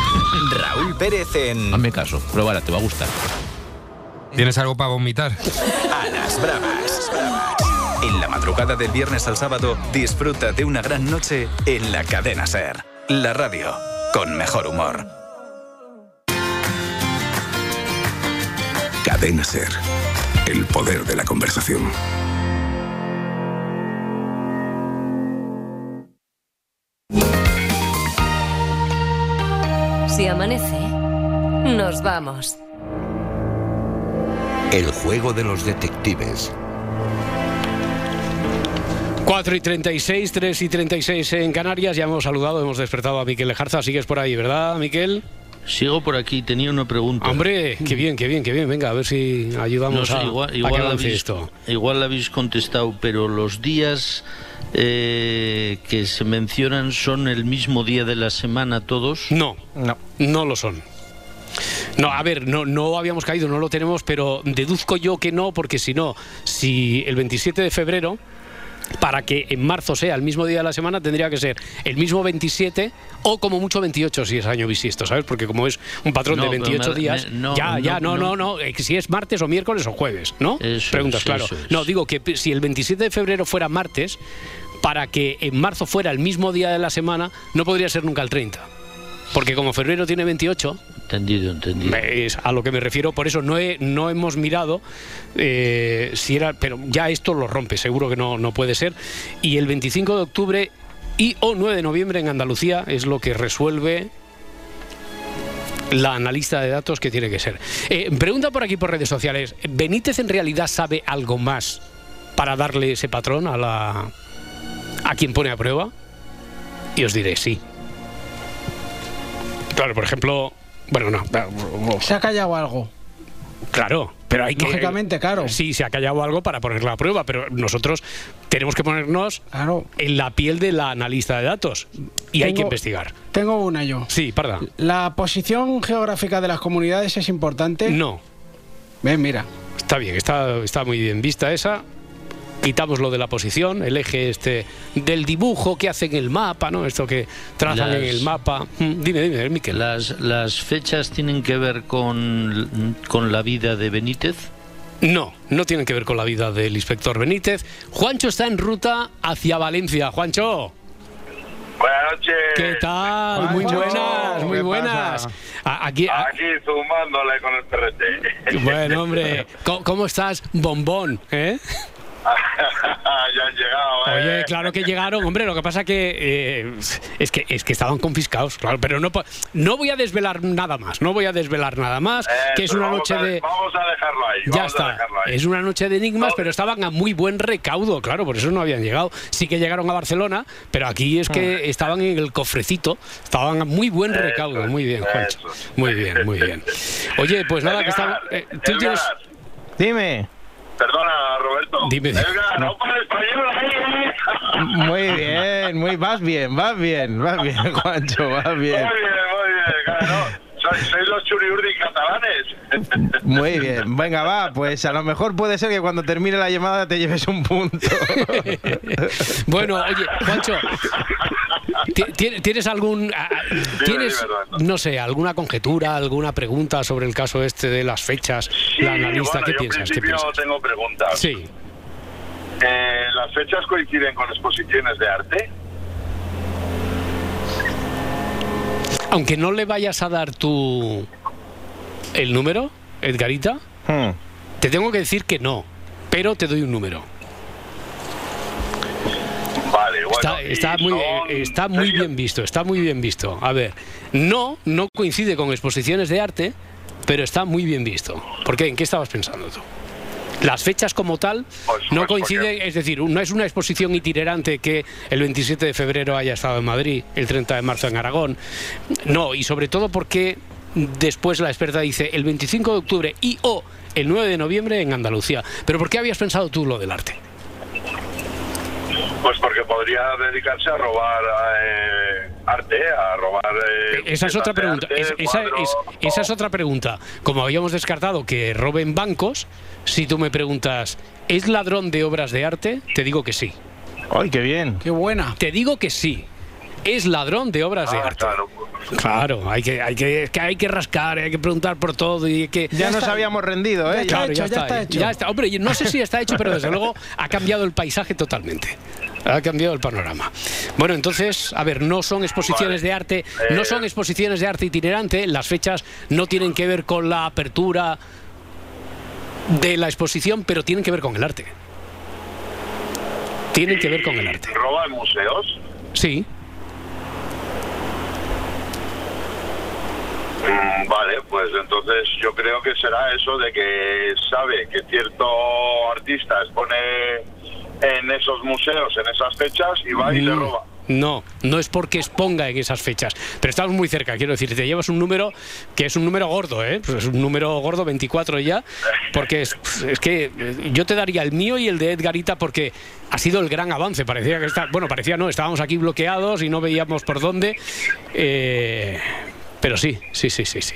Raúl Pérez en. Hazme caso, pruébala, te va a gustar. ¿Tienes algo para vomitar? A las bravas. En la madrugada del viernes al sábado, disfruta de una gran noche en la cadena Ser. La radio con mejor humor. Cadena Ser. El poder de la conversación. Si amanece, nos vamos. El juego de los detectives. 4 y 36, 3 y 36 en Canarias. Ya hemos saludado, hemos despertado a Miquel Lejarza. Sigues por ahí, ¿verdad, Miquel? Sigo por aquí, tenía una pregunta. Hombre, qué bien, qué bien, qué bien. Venga, a ver si ayudamos No sé, a, igual, a igual que la avance habéis, esto. igual la habéis contestado, pero los días eh, que se mencionan son el mismo día de la semana todos. No, no, no lo son. No, a ver, no, no habíamos caído, no lo tenemos, pero deduzco yo que no, porque si no, si el 27 de febrero, para que en marzo sea el mismo día de la semana, tendría que ser el mismo 27 o como mucho 28 si es año bisiesto, ¿sabes? Porque como es un patrón No, de pero 28 me- días, me- no, ya, ya, no, no, no, no, eh, si es martes o miércoles o jueves, ¿no? Eso Preguntas, claro. eso. No, digo que si el 27 de febrero fuera martes, para que en marzo fuera el mismo día de la semana, no podría ser nunca el 30. Porque como febrero tiene 28, Entendido, entendido. es a lo que me refiero, por eso no, no hemos mirado eh, si era, pero ya esto lo rompe, seguro que no, no puede ser. Y el 25 de octubre y o 9 de noviembre en Andalucía es lo que resuelve la analista de datos que tiene que ser. Eh, pregunta por aquí por redes sociales, ¿Benítez en realidad sabe algo más para darle ese patrón a la a quien pone a prueba? Y os diré sí. Claro, por ejemplo, bueno, no, Se ha callado algo. Claro, pero hay que. Lógicamente, claro. Sí, se ha callado algo para ponerla a prueba, pero nosotros tenemos que ponernos en la piel de la analista de datos y hay que investigar. Tengo una yo. Sí, parda. ¿La posición geográfica de las comunidades es importante? No. Ven, mira. Está bien, está, está muy bien vista esa. Quitamos lo de la posición, el eje este del dibujo que hacen el mapa, ¿no? Esto que trazan en el mapa. Mm, Dime, dime, Miquel. Las, las fechas tienen que ver con, con la vida de Benítez. No, no tienen que ver con la vida del inspector Benítez. Juancho está en ruta hacia Valencia. Juancho. Buenas noches. ¿Qué tal? Muy Juancho, buenas, muy ¿qué buenas. Aquí, a- Aquí zumándole con el perrete. bueno, hombre, ¿cómo, cómo estás, bombón? ¿Eh? ya han llegado, ¿eh? Oye, claro que llegaron, hombre, lo que pasa que eh, es que es que estaban confiscados, claro, pero no no voy a desvelar nada más, no voy a desvelar nada más, que es una vamos noche a- de Vamos a dejarlo ahí. ya vamos a está. dejarlo ahí. Es una noche de enigmas, pero estaban a muy buen recaudo, claro, por eso no habían llegado. Sí que llegaron a Barcelona, pero aquí es que estaban en el cofrecito, estaban a muy buen recaudo. Muy bien, Juancho. Muy bien, muy bien. Oye, pues nada, que estamos. eh, tú tienes. Dime. Perdona, Roberto. Dime. Edgar, no para español ahí, ¿eh? Muy bien, muy, vas bien, vas bien, vas bien, Juancho, vas bien. Muy bien, muy bien. Claro, sois, los churiurdi catalanes. Muy bien, venga, va, pues a lo mejor puede ser que cuando termine la llamada te lleves un punto. Bueno, oye, Juancho, ¿ti- ti- ¿tienes algún. a- a- ¿Tienes, no sé, alguna conjetura, alguna pregunta sobre el caso este de las fechas? la analista, bueno, ¿qué yo piensas? en ¿Qué principio piensas? tengo preguntas. Sí. Eh, ¿Las fechas coinciden con exposiciones de arte? Aunque no le vayas a dar tu. el número, Edgarita, Hmm. te tengo que decir que no, pero te doy un número. Vale, bueno. Está, muy, son- está muy bien visto, está muy bien visto. A ver, no, no coincide con exposiciones de arte, pero está muy bien visto. ¿Por qué? ¿En qué estabas pensando tú? Las fechas como tal no coinciden, es decir, no es una exposición itinerante que el 27 de febrero haya estado en Madrid, el 30 de marzo en Aragón. No, y sobre todo porque después la experta dice el 25 de octubre y o el 9 de noviembre en Andalucía. ¿Pero por qué habías pensado tú lo del arte? Pues porque podría dedicarse a robar eh, arte, a robar. eh, Esa es otra pregunta. arte, es- esa, es- esa es otra pregunta. Como habíamos descartado que roben bancos, si tú me preguntas, ¿es ladrón de obras de arte? Te digo que sí. ¡Ay, qué bien! ¡Qué buena! Te digo que sí. Es ladrón de obras de Ah, arte. Claro, hay que, hay que, es que hay que rascar, hay que preguntar por todo y que. Ya nos habíamos rendido, ¿eh? Claro, ya, está, ya está. Hombre, no sé si está hecho, pero desde luego ha cambiado el paisaje totalmente. Ha cambiado el panorama. Bueno, entonces, a ver, no son exposiciones de arte, no son exposiciones de arte itinerante, las fechas no tienen que ver con la apertura de la exposición, pero tienen que ver con el arte. Tienen que ver con el arte. ¿Roban museos? Sí. Mm, Vale, pues entonces yo creo que será eso de que sabe que cierto artista expone en esos museos, en esas fechas, y va y le No, roba. No, no es porque exponga en esas fechas. Pero estamos muy cerca, quiero decir, te llevas un número que es un número gordo, ¿eh? Pues es un número gordo, 24 ya, porque es, es que eh, yo te daría el mío y el de Edgarita porque ha sido el gran avance. Parecía que está, bueno, parecía no, estábamos aquí bloqueados y no veíamos por dónde. eh, pero sí, sí, sí, sí, sí.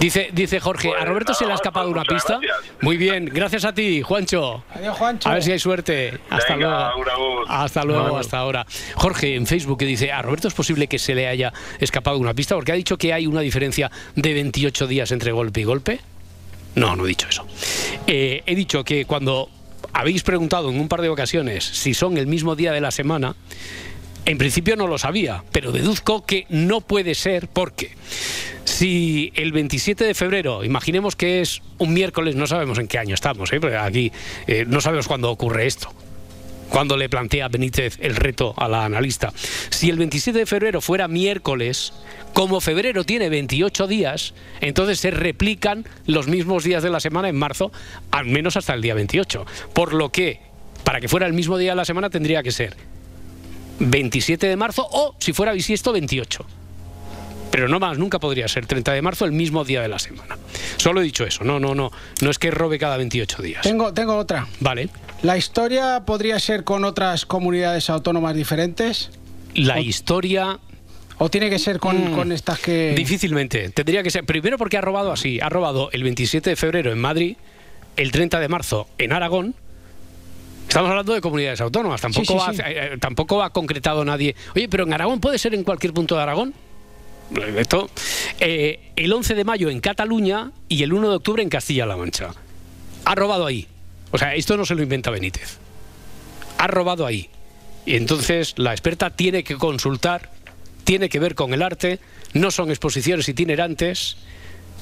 Dice, dice Jorge, ¿a Roberto se le ha escapado una pista? Muy bien, gracias a ti, Juancho. Adiós, Juancho. A ver si hay suerte. Hasta Venga, luego. Hasta luego, hasta ahora. Jorge en Facebook que dice, ¿a Roberto es posible que se le haya escapado una pista? Porque ha dicho que hay una diferencia de 28 días entre golpe y golpe. No, no he dicho eso. Eh, he dicho que cuando habéis preguntado en un par de ocasiones si son el mismo día de la semana, en principio no lo sabía, pero deduzco que no puede ser porque si el 27 de febrero, imaginemos que es un miércoles, no sabemos en qué año estamos, ¿eh? aquí eh, no sabemos cuándo ocurre esto cuando le plantea Benítez el reto a la analista. Si el 27 de febrero fuera miércoles, como febrero tiene 28 días, entonces se replican los mismos días de la semana en marzo, al menos hasta el día 28. Por lo que, para que fuera el mismo día de la semana, tendría que ser 27 de marzo o, si fuera bisiesto, 28. Pero no más, nunca podría ser 30 de marzo el mismo día de la semana. Solo he dicho eso, no, no, no. No es que robe cada 28 días. Tengo, tengo otra. Vale. ¿La historia podría ser con otras comunidades autónomas diferentes? La historia ¿O tiene que ser con, Mm. con estas que...? Difícilmente. Tendría que ser. Primero porque ha robado así. Ha robado el 27 de febrero en Madrid, el 30 de marzo en Aragón Estamos hablando de comunidades autónomas, tampoco, Sí, sí, ha, eh, tampoco ha concretado nadie. Oye, pero en Aragón puede ser en cualquier punto de Aragón. Esto, eh, el 11 de mayo en Cataluña y el 1 de octubre en Castilla-La Mancha. Ha robado ahí. O sea, esto no se lo inventa Benítez. Ha robado ahí. Y entonces la experta tiene que consultar, tiene que ver con el arte, no son exposiciones itinerantes,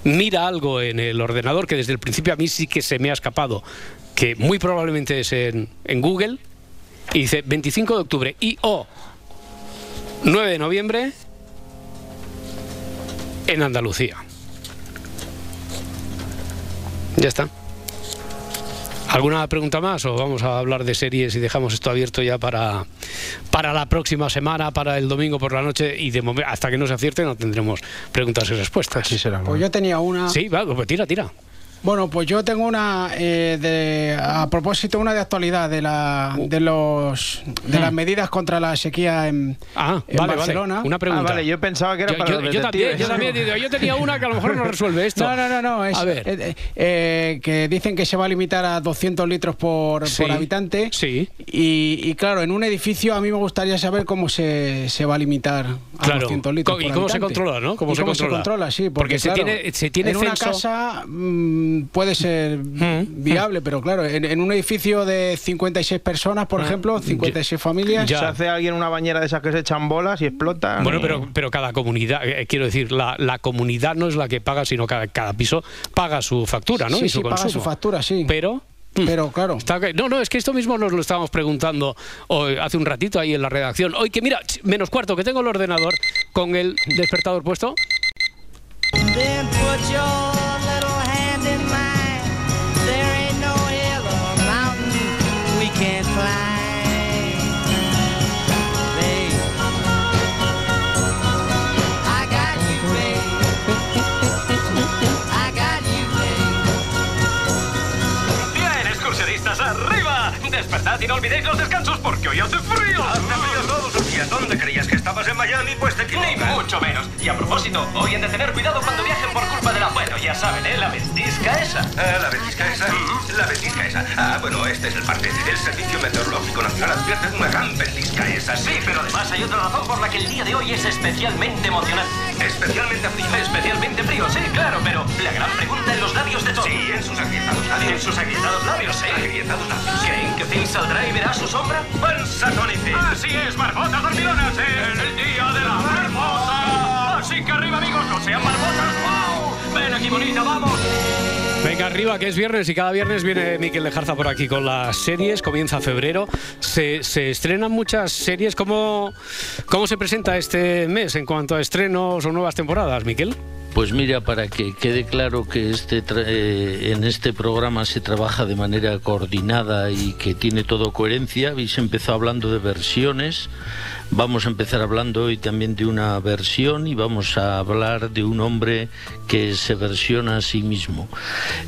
mira algo en el ordenador que desde el principio a mí sí que se me ha escapado, que muy probablemente es en, en Google, y dice 25 de octubre y o 9 de noviembre en Andalucía. Ya está. ¿Alguna pregunta más o vamos a hablar de series y dejamos esto abierto ya para, para la próxima semana, para el domingo por la noche y de momento hasta que no se acierte no tendremos preguntas y respuestas? Sí, será. Pues yo tenía una. Sí, va, pues tira, tira. Bueno, pues yo tengo una eh, de, a propósito una de actualidad de la de los de las medidas contra la sequía en, Ah, vale, vale. Barcelona. Una pregunta. Ah, vale, yo pensaba que era Yo- para yo- los yo también, yo también, digo, yo tenía una que a lo mejor no resuelve esto. No, no, no, no. Es, A ver. eh, eh, que dicen que se va a limitar a 200 litros por, Sí, por habitante. Sí. Y, y claro, en un edificio a mí me gustaría saber cómo se, se va a limitar a Claro. 200 litros y por cómo se controla, ¿no? Cómo Y se cómo se controla. sí. Porque Porque, se tiene- se tiene en una casa mm, puede ser viable, pero claro, en, en un edificio de 56 personas, por ejemplo, 56 familias. Se hace alguien una bañera de esas que se echan bolas y explotan. Bueno, y- pero, pero cada comunidad, eh, quiero decir, la, la comunidad no es la que paga, sino cada, cada piso paga su factura, ¿no? Sí, y su sí, paga su factura, sí. Pero. Pero claro. Está no, no, es que esto mismo nos lo estábamos preguntando hoy- hace un ratito ahí en la redacción. Hoy que mira, menos cuarto, que tengo el ordenador con el despertador puesto. Y no olvidéis los descansos porque hoy hace frío. Hace frío todos. ¿Y a dónde creías que estabas en Miami? Pues te Knife. Mucho menos. Y a propósito, hoy han de tener cuidado cuando viajen por culpa de la... Bueno, ya saben, ¿eh? La ventisca esa. Ah, la ventisca esa. Mm, La ventisca esa. Ah, bueno, este es el parte. El Servicio Meteorológico Nacional advierte de una gran ventisca esa. Sí, pero además hay otra razón por la que el día de hoy es especialmente emocionante. Especialmente frío. Especialmente frío, sí, claro, pero la gran pregunta en los labios de todos. Sí, en sus agrietados labios. En sus agrietados labios, sí. Agrietados labios. ¿Creen que Finn saldrá y verá su sombra? ¡Pensa, Tony Finn! Así es, marmotas en el día de la marmota. Así que arriba, amigos, no sean marmotas. ¡Wow! Ven aquí, bonita, vamos. Venga, arriba, que es viernes y cada viernes viene Miquel Lejarza por aquí con las series. Comienza febrero. Se, se estrenan muchas series. ¿Cómo, ¿Cómo se presenta este mes en cuanto a estrenos o nuevas temporadas, Miquel? Pues mira, para que quede claro que este tra- eh, en este programa se trabaja de manera coordinada y que tiene todo coherencia, habéis empezado hablando de versiones, vamos a empezar hablando hoy también de una versión y vamos a hablar de un hombre que se versiona a sí mismo.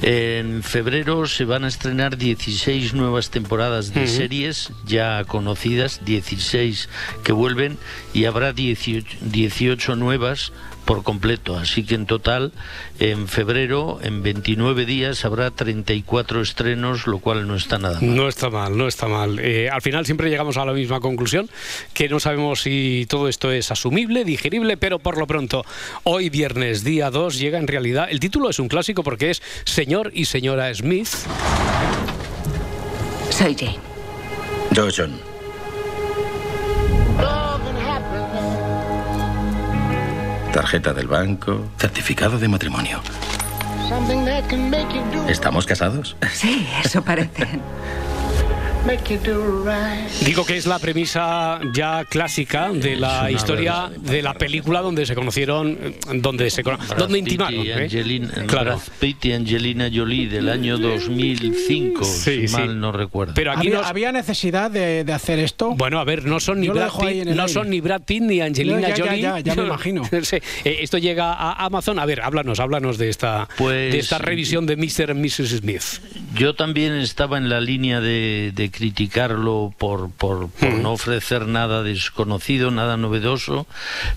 En febrero se van a estrenar 16 nuevas temporadas de series ya conocidas, 16 que vuelven y habrá 18, 18 nuevas por completo. Así que en total, en febrero, en 29 días, habrá 34 estrenos, lo cual no está nada mal. No está mal, no está mal. Eh, al final siempre llegamos a la misma conclusión, que no sabemos si todo esto es asumible, digerible, pero por lo pronto, hoy viernes, día 2, llega en realidad, el título es un clásico porque es Señor y Señora Smith. Soy Jane. Yo, John. Tarjeta del banco, certificado de matrimonio. ¿Estamos casados? Sí, eso parece. Digo que es la premisa ya clásica de la historia de la película donde se conocieron, donde se donde intimaron. y ¿eh? Angelina, Claro. Brad Pitt y Angelina Jolie del año 2005, Sí, si sí. mal no recuerdo. Pero aquí ¿Había, nos- había necesidad de, de hacer esto? Bueno, a ver, no son ni Brad Pitt, no aire. son ni Brad Pitt ni Angelina No, ya, ya, Jolie. ya, ya me imagino. Sí, eh, Esto llega a Amazon. A ver, háblanos, háblanos de esta, Pues- de esta revisión de Mr. y Mrs. Smith. Yo también estaba en la línea de, de criticarlo por, por, por no ofrecer nada desconocido, nada novedoso,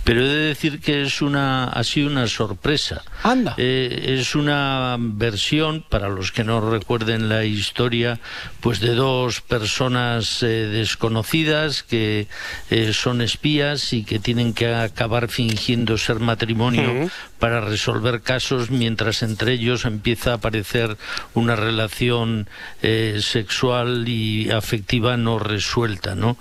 pero he de decir que es una, ha sido una sorpresa. Anda. Eh, es una versión, para los que no recuerden la historia, pues de dos personas eh, desconocidas que eh, son espías y que tienen que acabar fingiendo ser matrimonio Ujú. Para resolver casos mientras entre ellos empieza a aparecer una relación eh, sexual y afectiva no resuelta, ¿no?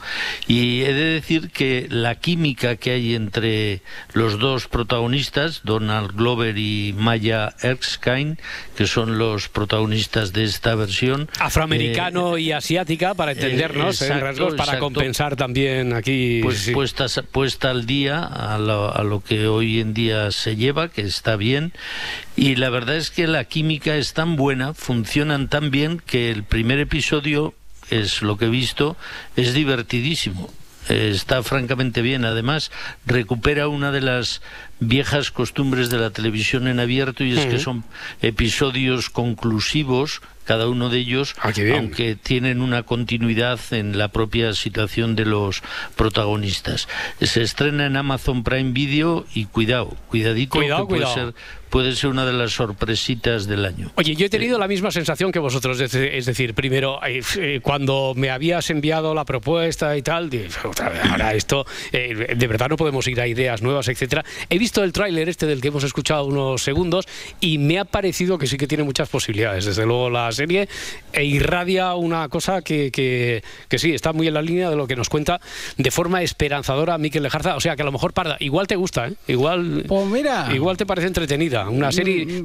Y he de decir que la química que hay entre los dos protagonistas, Donald Glover y Maya Erskine, que son los protagonistas de esta versión, Afroamericano eh, y asiática, para entendernos, en exacto, rasgos, para exacto. compensar también aquí. pues sí. puestas- puesta al día a lo, a lo que hoy en día se lleva, que está bien. Y la verdad es que la química es tan buena, funcionan tan bien, que el primer episodio, es lo que he visto, es divertidísimo. Está francamente bien. Además, recupera una de las viejas costumbres de la televisión en abierto y es que son episodios conclusivos, cada uno de ellos, aunque tienen una continuidad en la propia situación de los protagonistas. Se estrena en Amazon Prime Video y cuidado, cuidadito, Cuidado, que puede cuidado. ser puede ser una de las sorpresitas del año. Oye, yo he tenido la misma sensación que vosotros, es de- es decir, primero, eh, eh, cuando me habías enviado la propuesta y tal, dije, otra vez, ahora esto, eh, de verdad no podemos ir a ideas nuevas, etcétera. He visto el tráiler este del que hemos escuchado unos segundos y me ha parecido que sí que tiene muchas posibilidades. Desde luego la serie e irradia una cosa que, que, que sí, está muy en la línea de lo que nos cuenta de forma esperanzadora Miquel Lejarza. O sea, que a lo mejor, Parda, igual te gusta, ¿eh? Igual, Pues mira. igual te parece entretenida. Una serie.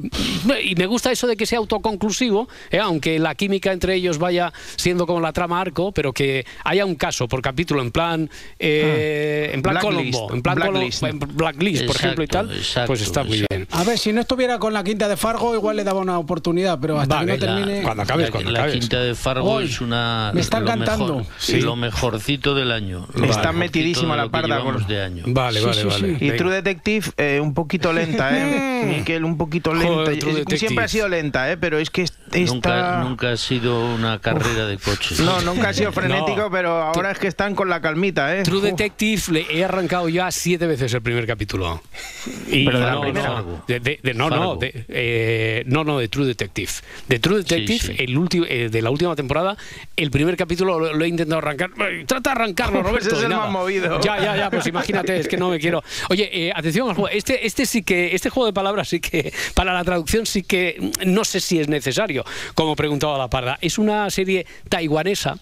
Y me gusta eso de que sea autoconclusivo, ¿eh? aunque la química entre ellos vaya siendo como la trama arco, pero que haya un caso por capítulo, en plan. eh, en plan Blacklist, Colombo, en plan Blacklist. Colombo, en Blacklist, por ejemplo, y tal. pues está muy bien. A ver, si no estuviera con la quinta de Fargo, igual le daba una oportunidad, pero hasta Vale, que no la- termine. cuando acabes, la, cuando la acabes. quinta de Fargo Hoy, es una me está lo encantando. mejor, Sí. lo mejorcito del año. lo Está metidísima la parda con- de año. Vale, vale, vale. Y True Detective, eh, un poquito lenta, ¿eh? Miquel, un poquito lenta. Joder, True Es- Detective. Siempre ha sido lenta, ¿eh? Pero es que. Nunca, nunca ha sido una carrera de coches. No, nunca ha sido frenético, No. pero ahora es que están con la calmita, ¿eh? True Uf. Detective le he arrancado ya siete veces el primer capítulo. Y Pero de la no, primera. no, de, de- de- no, no, Fargo. de, eh, no, no, de True Detective. De True Detective, sí. el último eh, de la última temporada, el primer capítulo lo, lo he intentado arrancar. Trata de arrancarlo, Pues Roberto. es el más movido. Ya, ya, ya, pues imagínate, es que no me quiero. Oye, eh, atención al juego. Este, este sí que, este juego de palabras sí que, para la traducción sí que no sé si es necesario, como preguntaba la parda. Es una serie taiwanesa,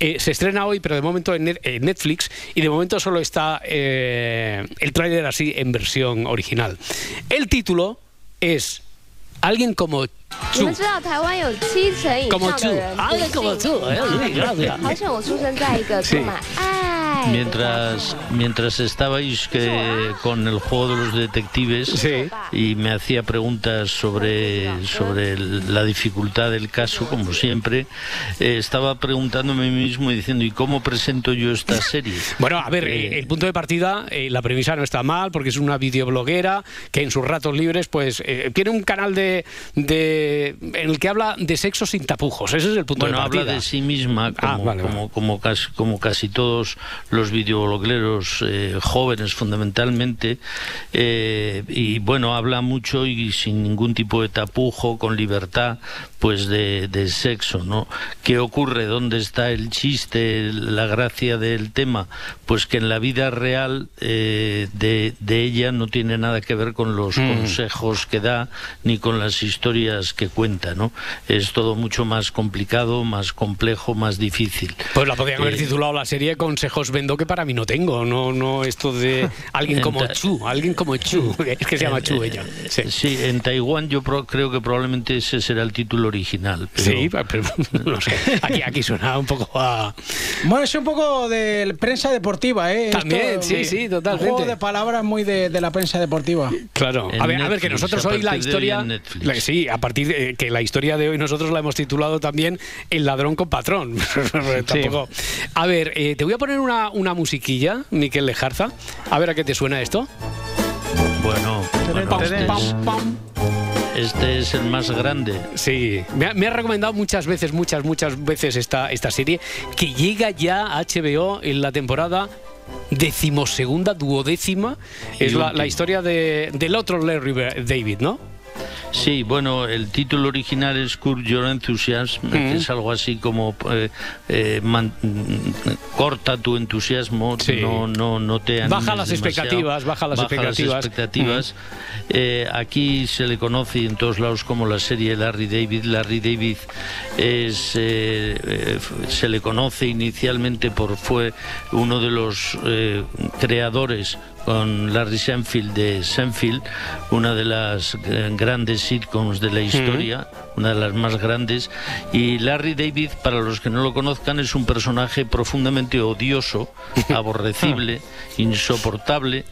eh, se estrena hoy, pero de momento en, Netflix, y de momento solo está eh, el tráiler así en versión original. El título es Alguien como Chu. Como Chu, alguien como Chu, eh, gracias. Sí mientras, mientras estabais que, con el juego de los detectives y me hacía preguntas sobre, sobre la dificultad del caso, como siempre, eh, estaba preguntándome a mí mismo y diciendo, ¿y cómo presento yo esta serie? bueno, a ver, eh, el punto de partida, eh, la premisa no está mal, porque es una videobloguera que en sus ratos libres, pues, tiene un canal de, de, en el que habla de sexo sin tapujos, ese es el punto de partida. habla de sí misma, ah, como, como, como, casi, como casi todos los videoblogueros eh, jóvenes, fundamentalmente. eh, y bueno, habla mucho y sin ningún tipo de tapujo, con libertad, pues de, de sexo, ¿no? ¿Qué ocurre? ¿Dónde está el chiste, la gracia del tema? Pues que en la vida real eh, de, de ella no tiene nada que ver con los Mm. consejos que da ni con las historias que cuenta, ¿no? Es todo mucho más complicado, más complejo, más difícil. Pues la podrían haber titulado la serie Consejos Vendo que para mí no tengo. No, no esto de alguien como Chu, alguien como Chu. Es que se llama Chu ella. Sí. en Taiwán yo pro- creo que probablemente ese será el título original. pero- Sí, pero no sé. Aquí, aquí suena un poco a. Bueno, es un poco de prensa deportiva, ¿eh? También, sí, sí, totalmente. Un juego de palabras muy de, de la prensa deportiva. Claro, a ver, a ver, que nosotros hoy la historia. la- sí, a partir de que la historia de hoy nosotros la hemos titulado también El ladrón con patrón. Tampoco. A ver, eh, te voy a poner una, una musiquilla, Miquel Lejarza. A ver a qué te suena esto. Bueno, bueno, Pam, este pam, este es el más grande. Sí, me ha, me ha recomendado muchas veces, muchas, muchas veces esta, esta serie, que llega ya a HBO en la temporada decimosegunda, duodécima. Es la, la historia de, del otro Larry David, ¿no? Sí, bueno, el título original es Curb Your Enthusiasm, que es algo así como eh, eh, man- corta tu entusiasmo, Sí. no, no, no te Baja las demasiado, expectativas, baja las expectativas. expectativas. Eh, aquí se le conoce en todos lados como la serie Larry David. Larry David es, eh, eh, se le conoce inicialmente por fue uno de los eh, creadores con Larry Seinfeld de Seinfeld, una de las eh, grandes sitcoms de la historia, una de las más grandes. Y Larry David, para los que no lo conozcan, es un personaje profundamente odioso, aborrecible, insoportable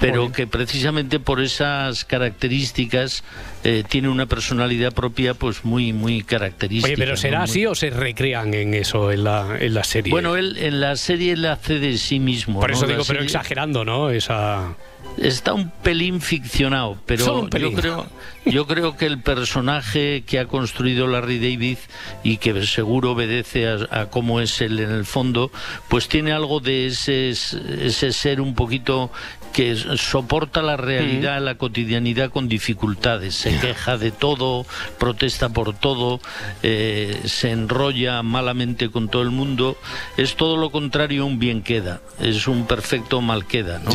pero que precisamente por esas características eh, tiene una personalidad propia pues muy muy característica. Oye, pero ¿no? ¿será Muy- así o se recrean en eso, en la, en la serie? Bueno, él en la serie él hace de sí mismo. Por ¿no? eso La digo, pero serie- exagerando, ¿no? Esa... Está un pelín ficcionado, pero Solo un pelín. yo creo yo creo que el personaje que ha construido Larry David y que seguro obedece a, a cómo es él en el fondo, pues tiene algo de ese ese ser un poquito que soporta la realidad, la cotidianidad con dificultades, se queja de todo, protesta por todo, eh, se enrolla malamente con todo el mundo, es todo lo contrario a un bien queda, es un perfecto mal queda, ¿no?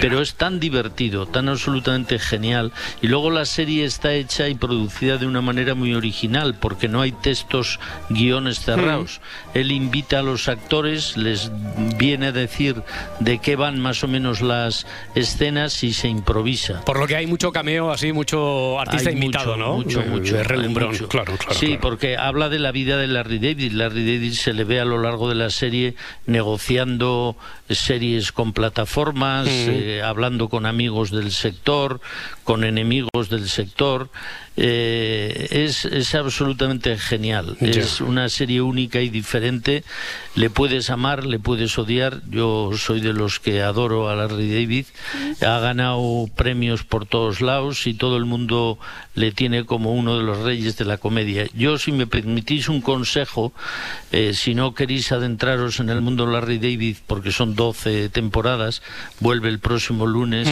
Pero es tan divertido, tan absolutamente genial. Y luego la serie está hecha y producida de una manera muy original, porque no hay textos, guiones cerrados. Él invita a los actores, les viene a decir de qué van más o menos las escenas y se improvisa. Por lo que hay mucho cameo, así, mucho artista Hay invitado, mucho, ¿no? Mucho, mucho. de relumbrón, mucho. claro, claro. Sí, claro. porque habla de la vida de Larry David. Larry David se le ve a lo largo de la serie negociando series con plataformas, Mm. eh, hablando con amigos del sector, con enemigos del sector. Eh, es, es absolutamente genial. Es una serie única y diferente. Le puedes amar, le puedes odiar. Yo soy de los que adoro a Larry David. Ha ganado premios por todos lados y todo el mundo le tiene como uno de los reyes de la comedia. Yo, si me permitís un consejo, eh, si no queréis adentraros en el mundo Larry David, porque son 12 temporadas, vuelve el próximo lunes.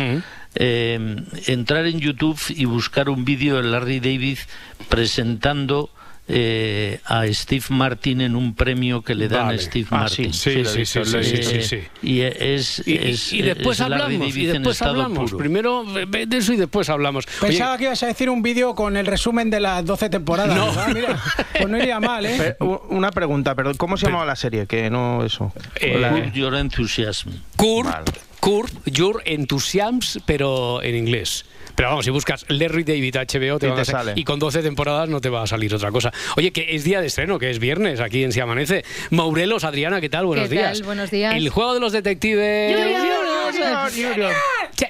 eh, entrar en YouTube y buscar un vídeo de Larry David presentando eh, a Steve Martin en un premio que le dan Vale. a Steve Ah, Martin. sí, sí, sí, sí, sí, sí, sí, sí. Y es, Y, es- y después hablamos, y después hablamos. puro. Primero ve de eso y después hablamos. Oye, Pensaba que ibas a decir un vídeo con el resumen de las 12 temporadas. No. Mira, pues no iría mal, ¿eh? Pero, una pregunta, pero ¿cómo se llamaba la serie? Que no eso. Eh, La- Curb Your Enthusiasm. Curb, Curb Your Enthusiasms, pero en inglés. Pero vamos, si buscas Larry David HBO te, Y van a te sal- sale. y con 12 temporadas no te va a salir otra cosa. Oye, que es día de estreno, que es viernes aquí en Si Amanece. Maurelos, Adriana, ¿qué tal? Buenos ¿Qué tal? días. Buenos días. El juego de los detectives. Sí,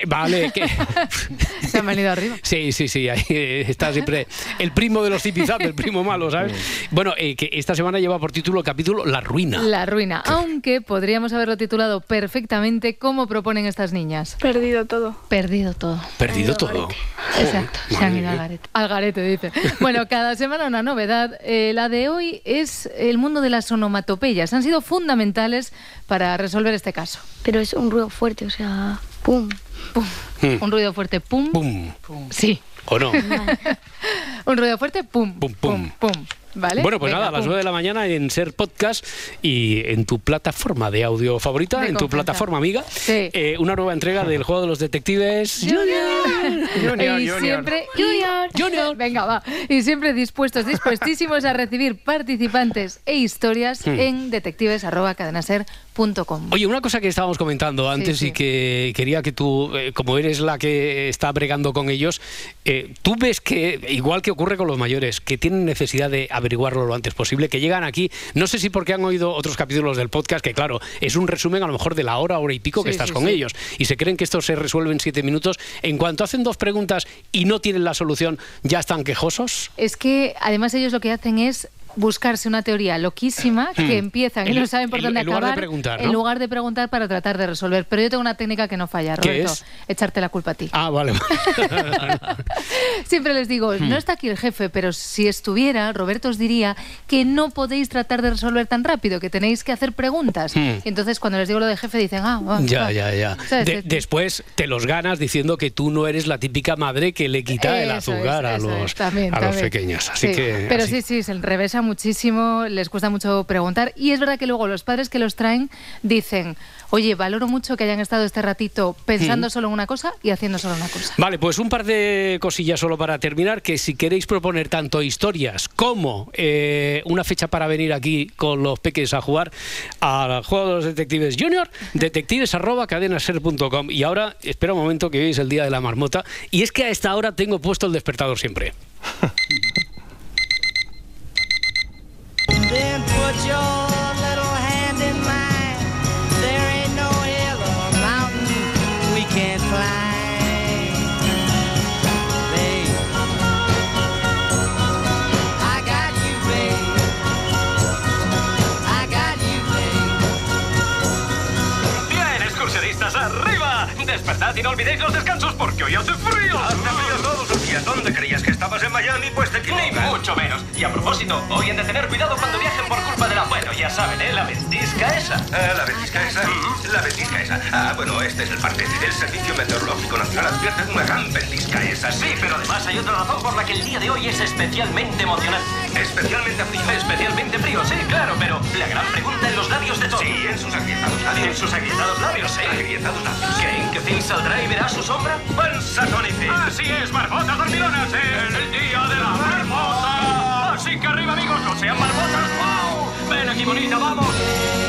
Vale, que Se han venido arriba. Sí, sí, sí, ahí está siempre el primo de los zipizap, el primo malo, ¿sabes? Bueno, eh, que esta semana lleva por título capítulo La ruina. La ruina, aunque podríamos haberlo titulado perfectamente como proponen estas niñas. Perdido todo. Perdido todo. Perdido todo. Exacto, se han ido al garete. Al garete, dice. Bueno, cada semana una novedad. Eh, la de hoy es el mundo de las onomatopeyas. Han sido fundamentales para resolver este caso. Pero es un ruido fuerte, o sea, pum. Hmm. Un ruido fuerte, pum. Pum. Sí. ¿O no? Un ruido fuerte, pum. Pum, pum. Pum. ¿Vale? Bueno, pues Venga, nada, a las pum. 9 de la mañana en Ser Podcast y en tu plataforma de audio favorita, De en tu plataforma amiga, Sí. eh, una nueva entrega del juego de los detectives. Junior, y siempre Junior. Venga, va. Y siempre dispuestos, dispuestísimos a recibir participantes e historias Hmm. en detectives@cadenaser.com. Oye, una cosa que estábamos comentando antes sí. y que quería que tú, eh, como eres la que está bregando con ellos, eh, tú ves que, igual que ocurre con los mayores, que tienen necesidad de averiguarlo lo antes posible, que llegan aquí, no sé si porque han oído otros capítulos del podcast, que claro, es un resumen a lo mejor de la hora, hora y pico que estás con ellos, y se creen que esto se resuelve en siete minutos. En cuanto hacen dos preguntas y no tienen la solución, ¿ya están quejosos? Es que además ellos lo que hacen es buscarse una teoría loquísima que empiezan y En- no saben por en- dónde en lugar de acabar preguntar, en ¿no? lugar de preguntar para tratar de resolver. Pero yo tengo una técnica que no falla, ¿Qué Roberto. es? Echarte la culpa a ti. Ah, vale. Siempre les digo, Hmm. no está aquí el jefe, pero si estuviera, Roberto os diría que no podéis tratar de resolver tan rápido, que tenéis que hacer preguntas. Hmm. Y entonces cuando les digo lo de jefe dicen, ah, ah, Ya, ya, ya. ¿Sabes? De- después te los ganas diciendo que tú no eres la típica madre que le quita el Eso azúcar es, a, los, es, también, a los también. pequeños. Así Sí, que. Pero así- sí, sí, se revesa muchísimo, les cuesta mucho preguntar. Y es verdad que luego los padres que los traen dicen, oye, valoro mucho que hayan estado este ratito pensando Mm. solo en una cosa y haciendo solo una cosa. Vale, pues un par de cosillas solo para terminar, que si queréis proponer tanto historias como eh, una fecha para venir aquí con los peques a jugar al juego de los detectives junior, detectives arroba cadenaser.com y ahora espera un momento que hoy es el día de la marmota y es que a esta hora tengo puesto el despertador siempre. Then put your little hand in mine. There ain't no hill or mountain we can't climb. Babe, I got you, babe. I got you, babe. Bien, excursionistas, arriba. Despertad y no olvidéis los descansos porque hoy hace frío. Hace frío todos los días. ¿Dónde creías que estabas en Miami? Pues de Ni mucho menos. Y a propósito, hoy han de tener cuidado cuando viajen por culpa de la... Bueno, ya saben, ¿eh? La ventisca esa. Ah, la ventisca esa. La ventisca esa. Ah, bueno, este es el parte. El Servicio Meteorológico Nacional advierte de una gran ventisca esa. Sí, pero además hay otra razón por la que el día de hoy es especialmente emocionante. Especialmente frío. Especialmente frío, sí, claro, pero la gran pregunta en los labios de todos. Sí, en sus agrietados labios. En sus agrietados labios, sí. Agrietados labios. ¿Creen que Finn saldrá y verá su sombra? ¡Pensa, Tony Finn! Así es, marmotas dormilonas, es el día de la marmota. Así que arriba, amigos, no sean marmotas. ¡Wow! Ven aquí, bonita, vamos.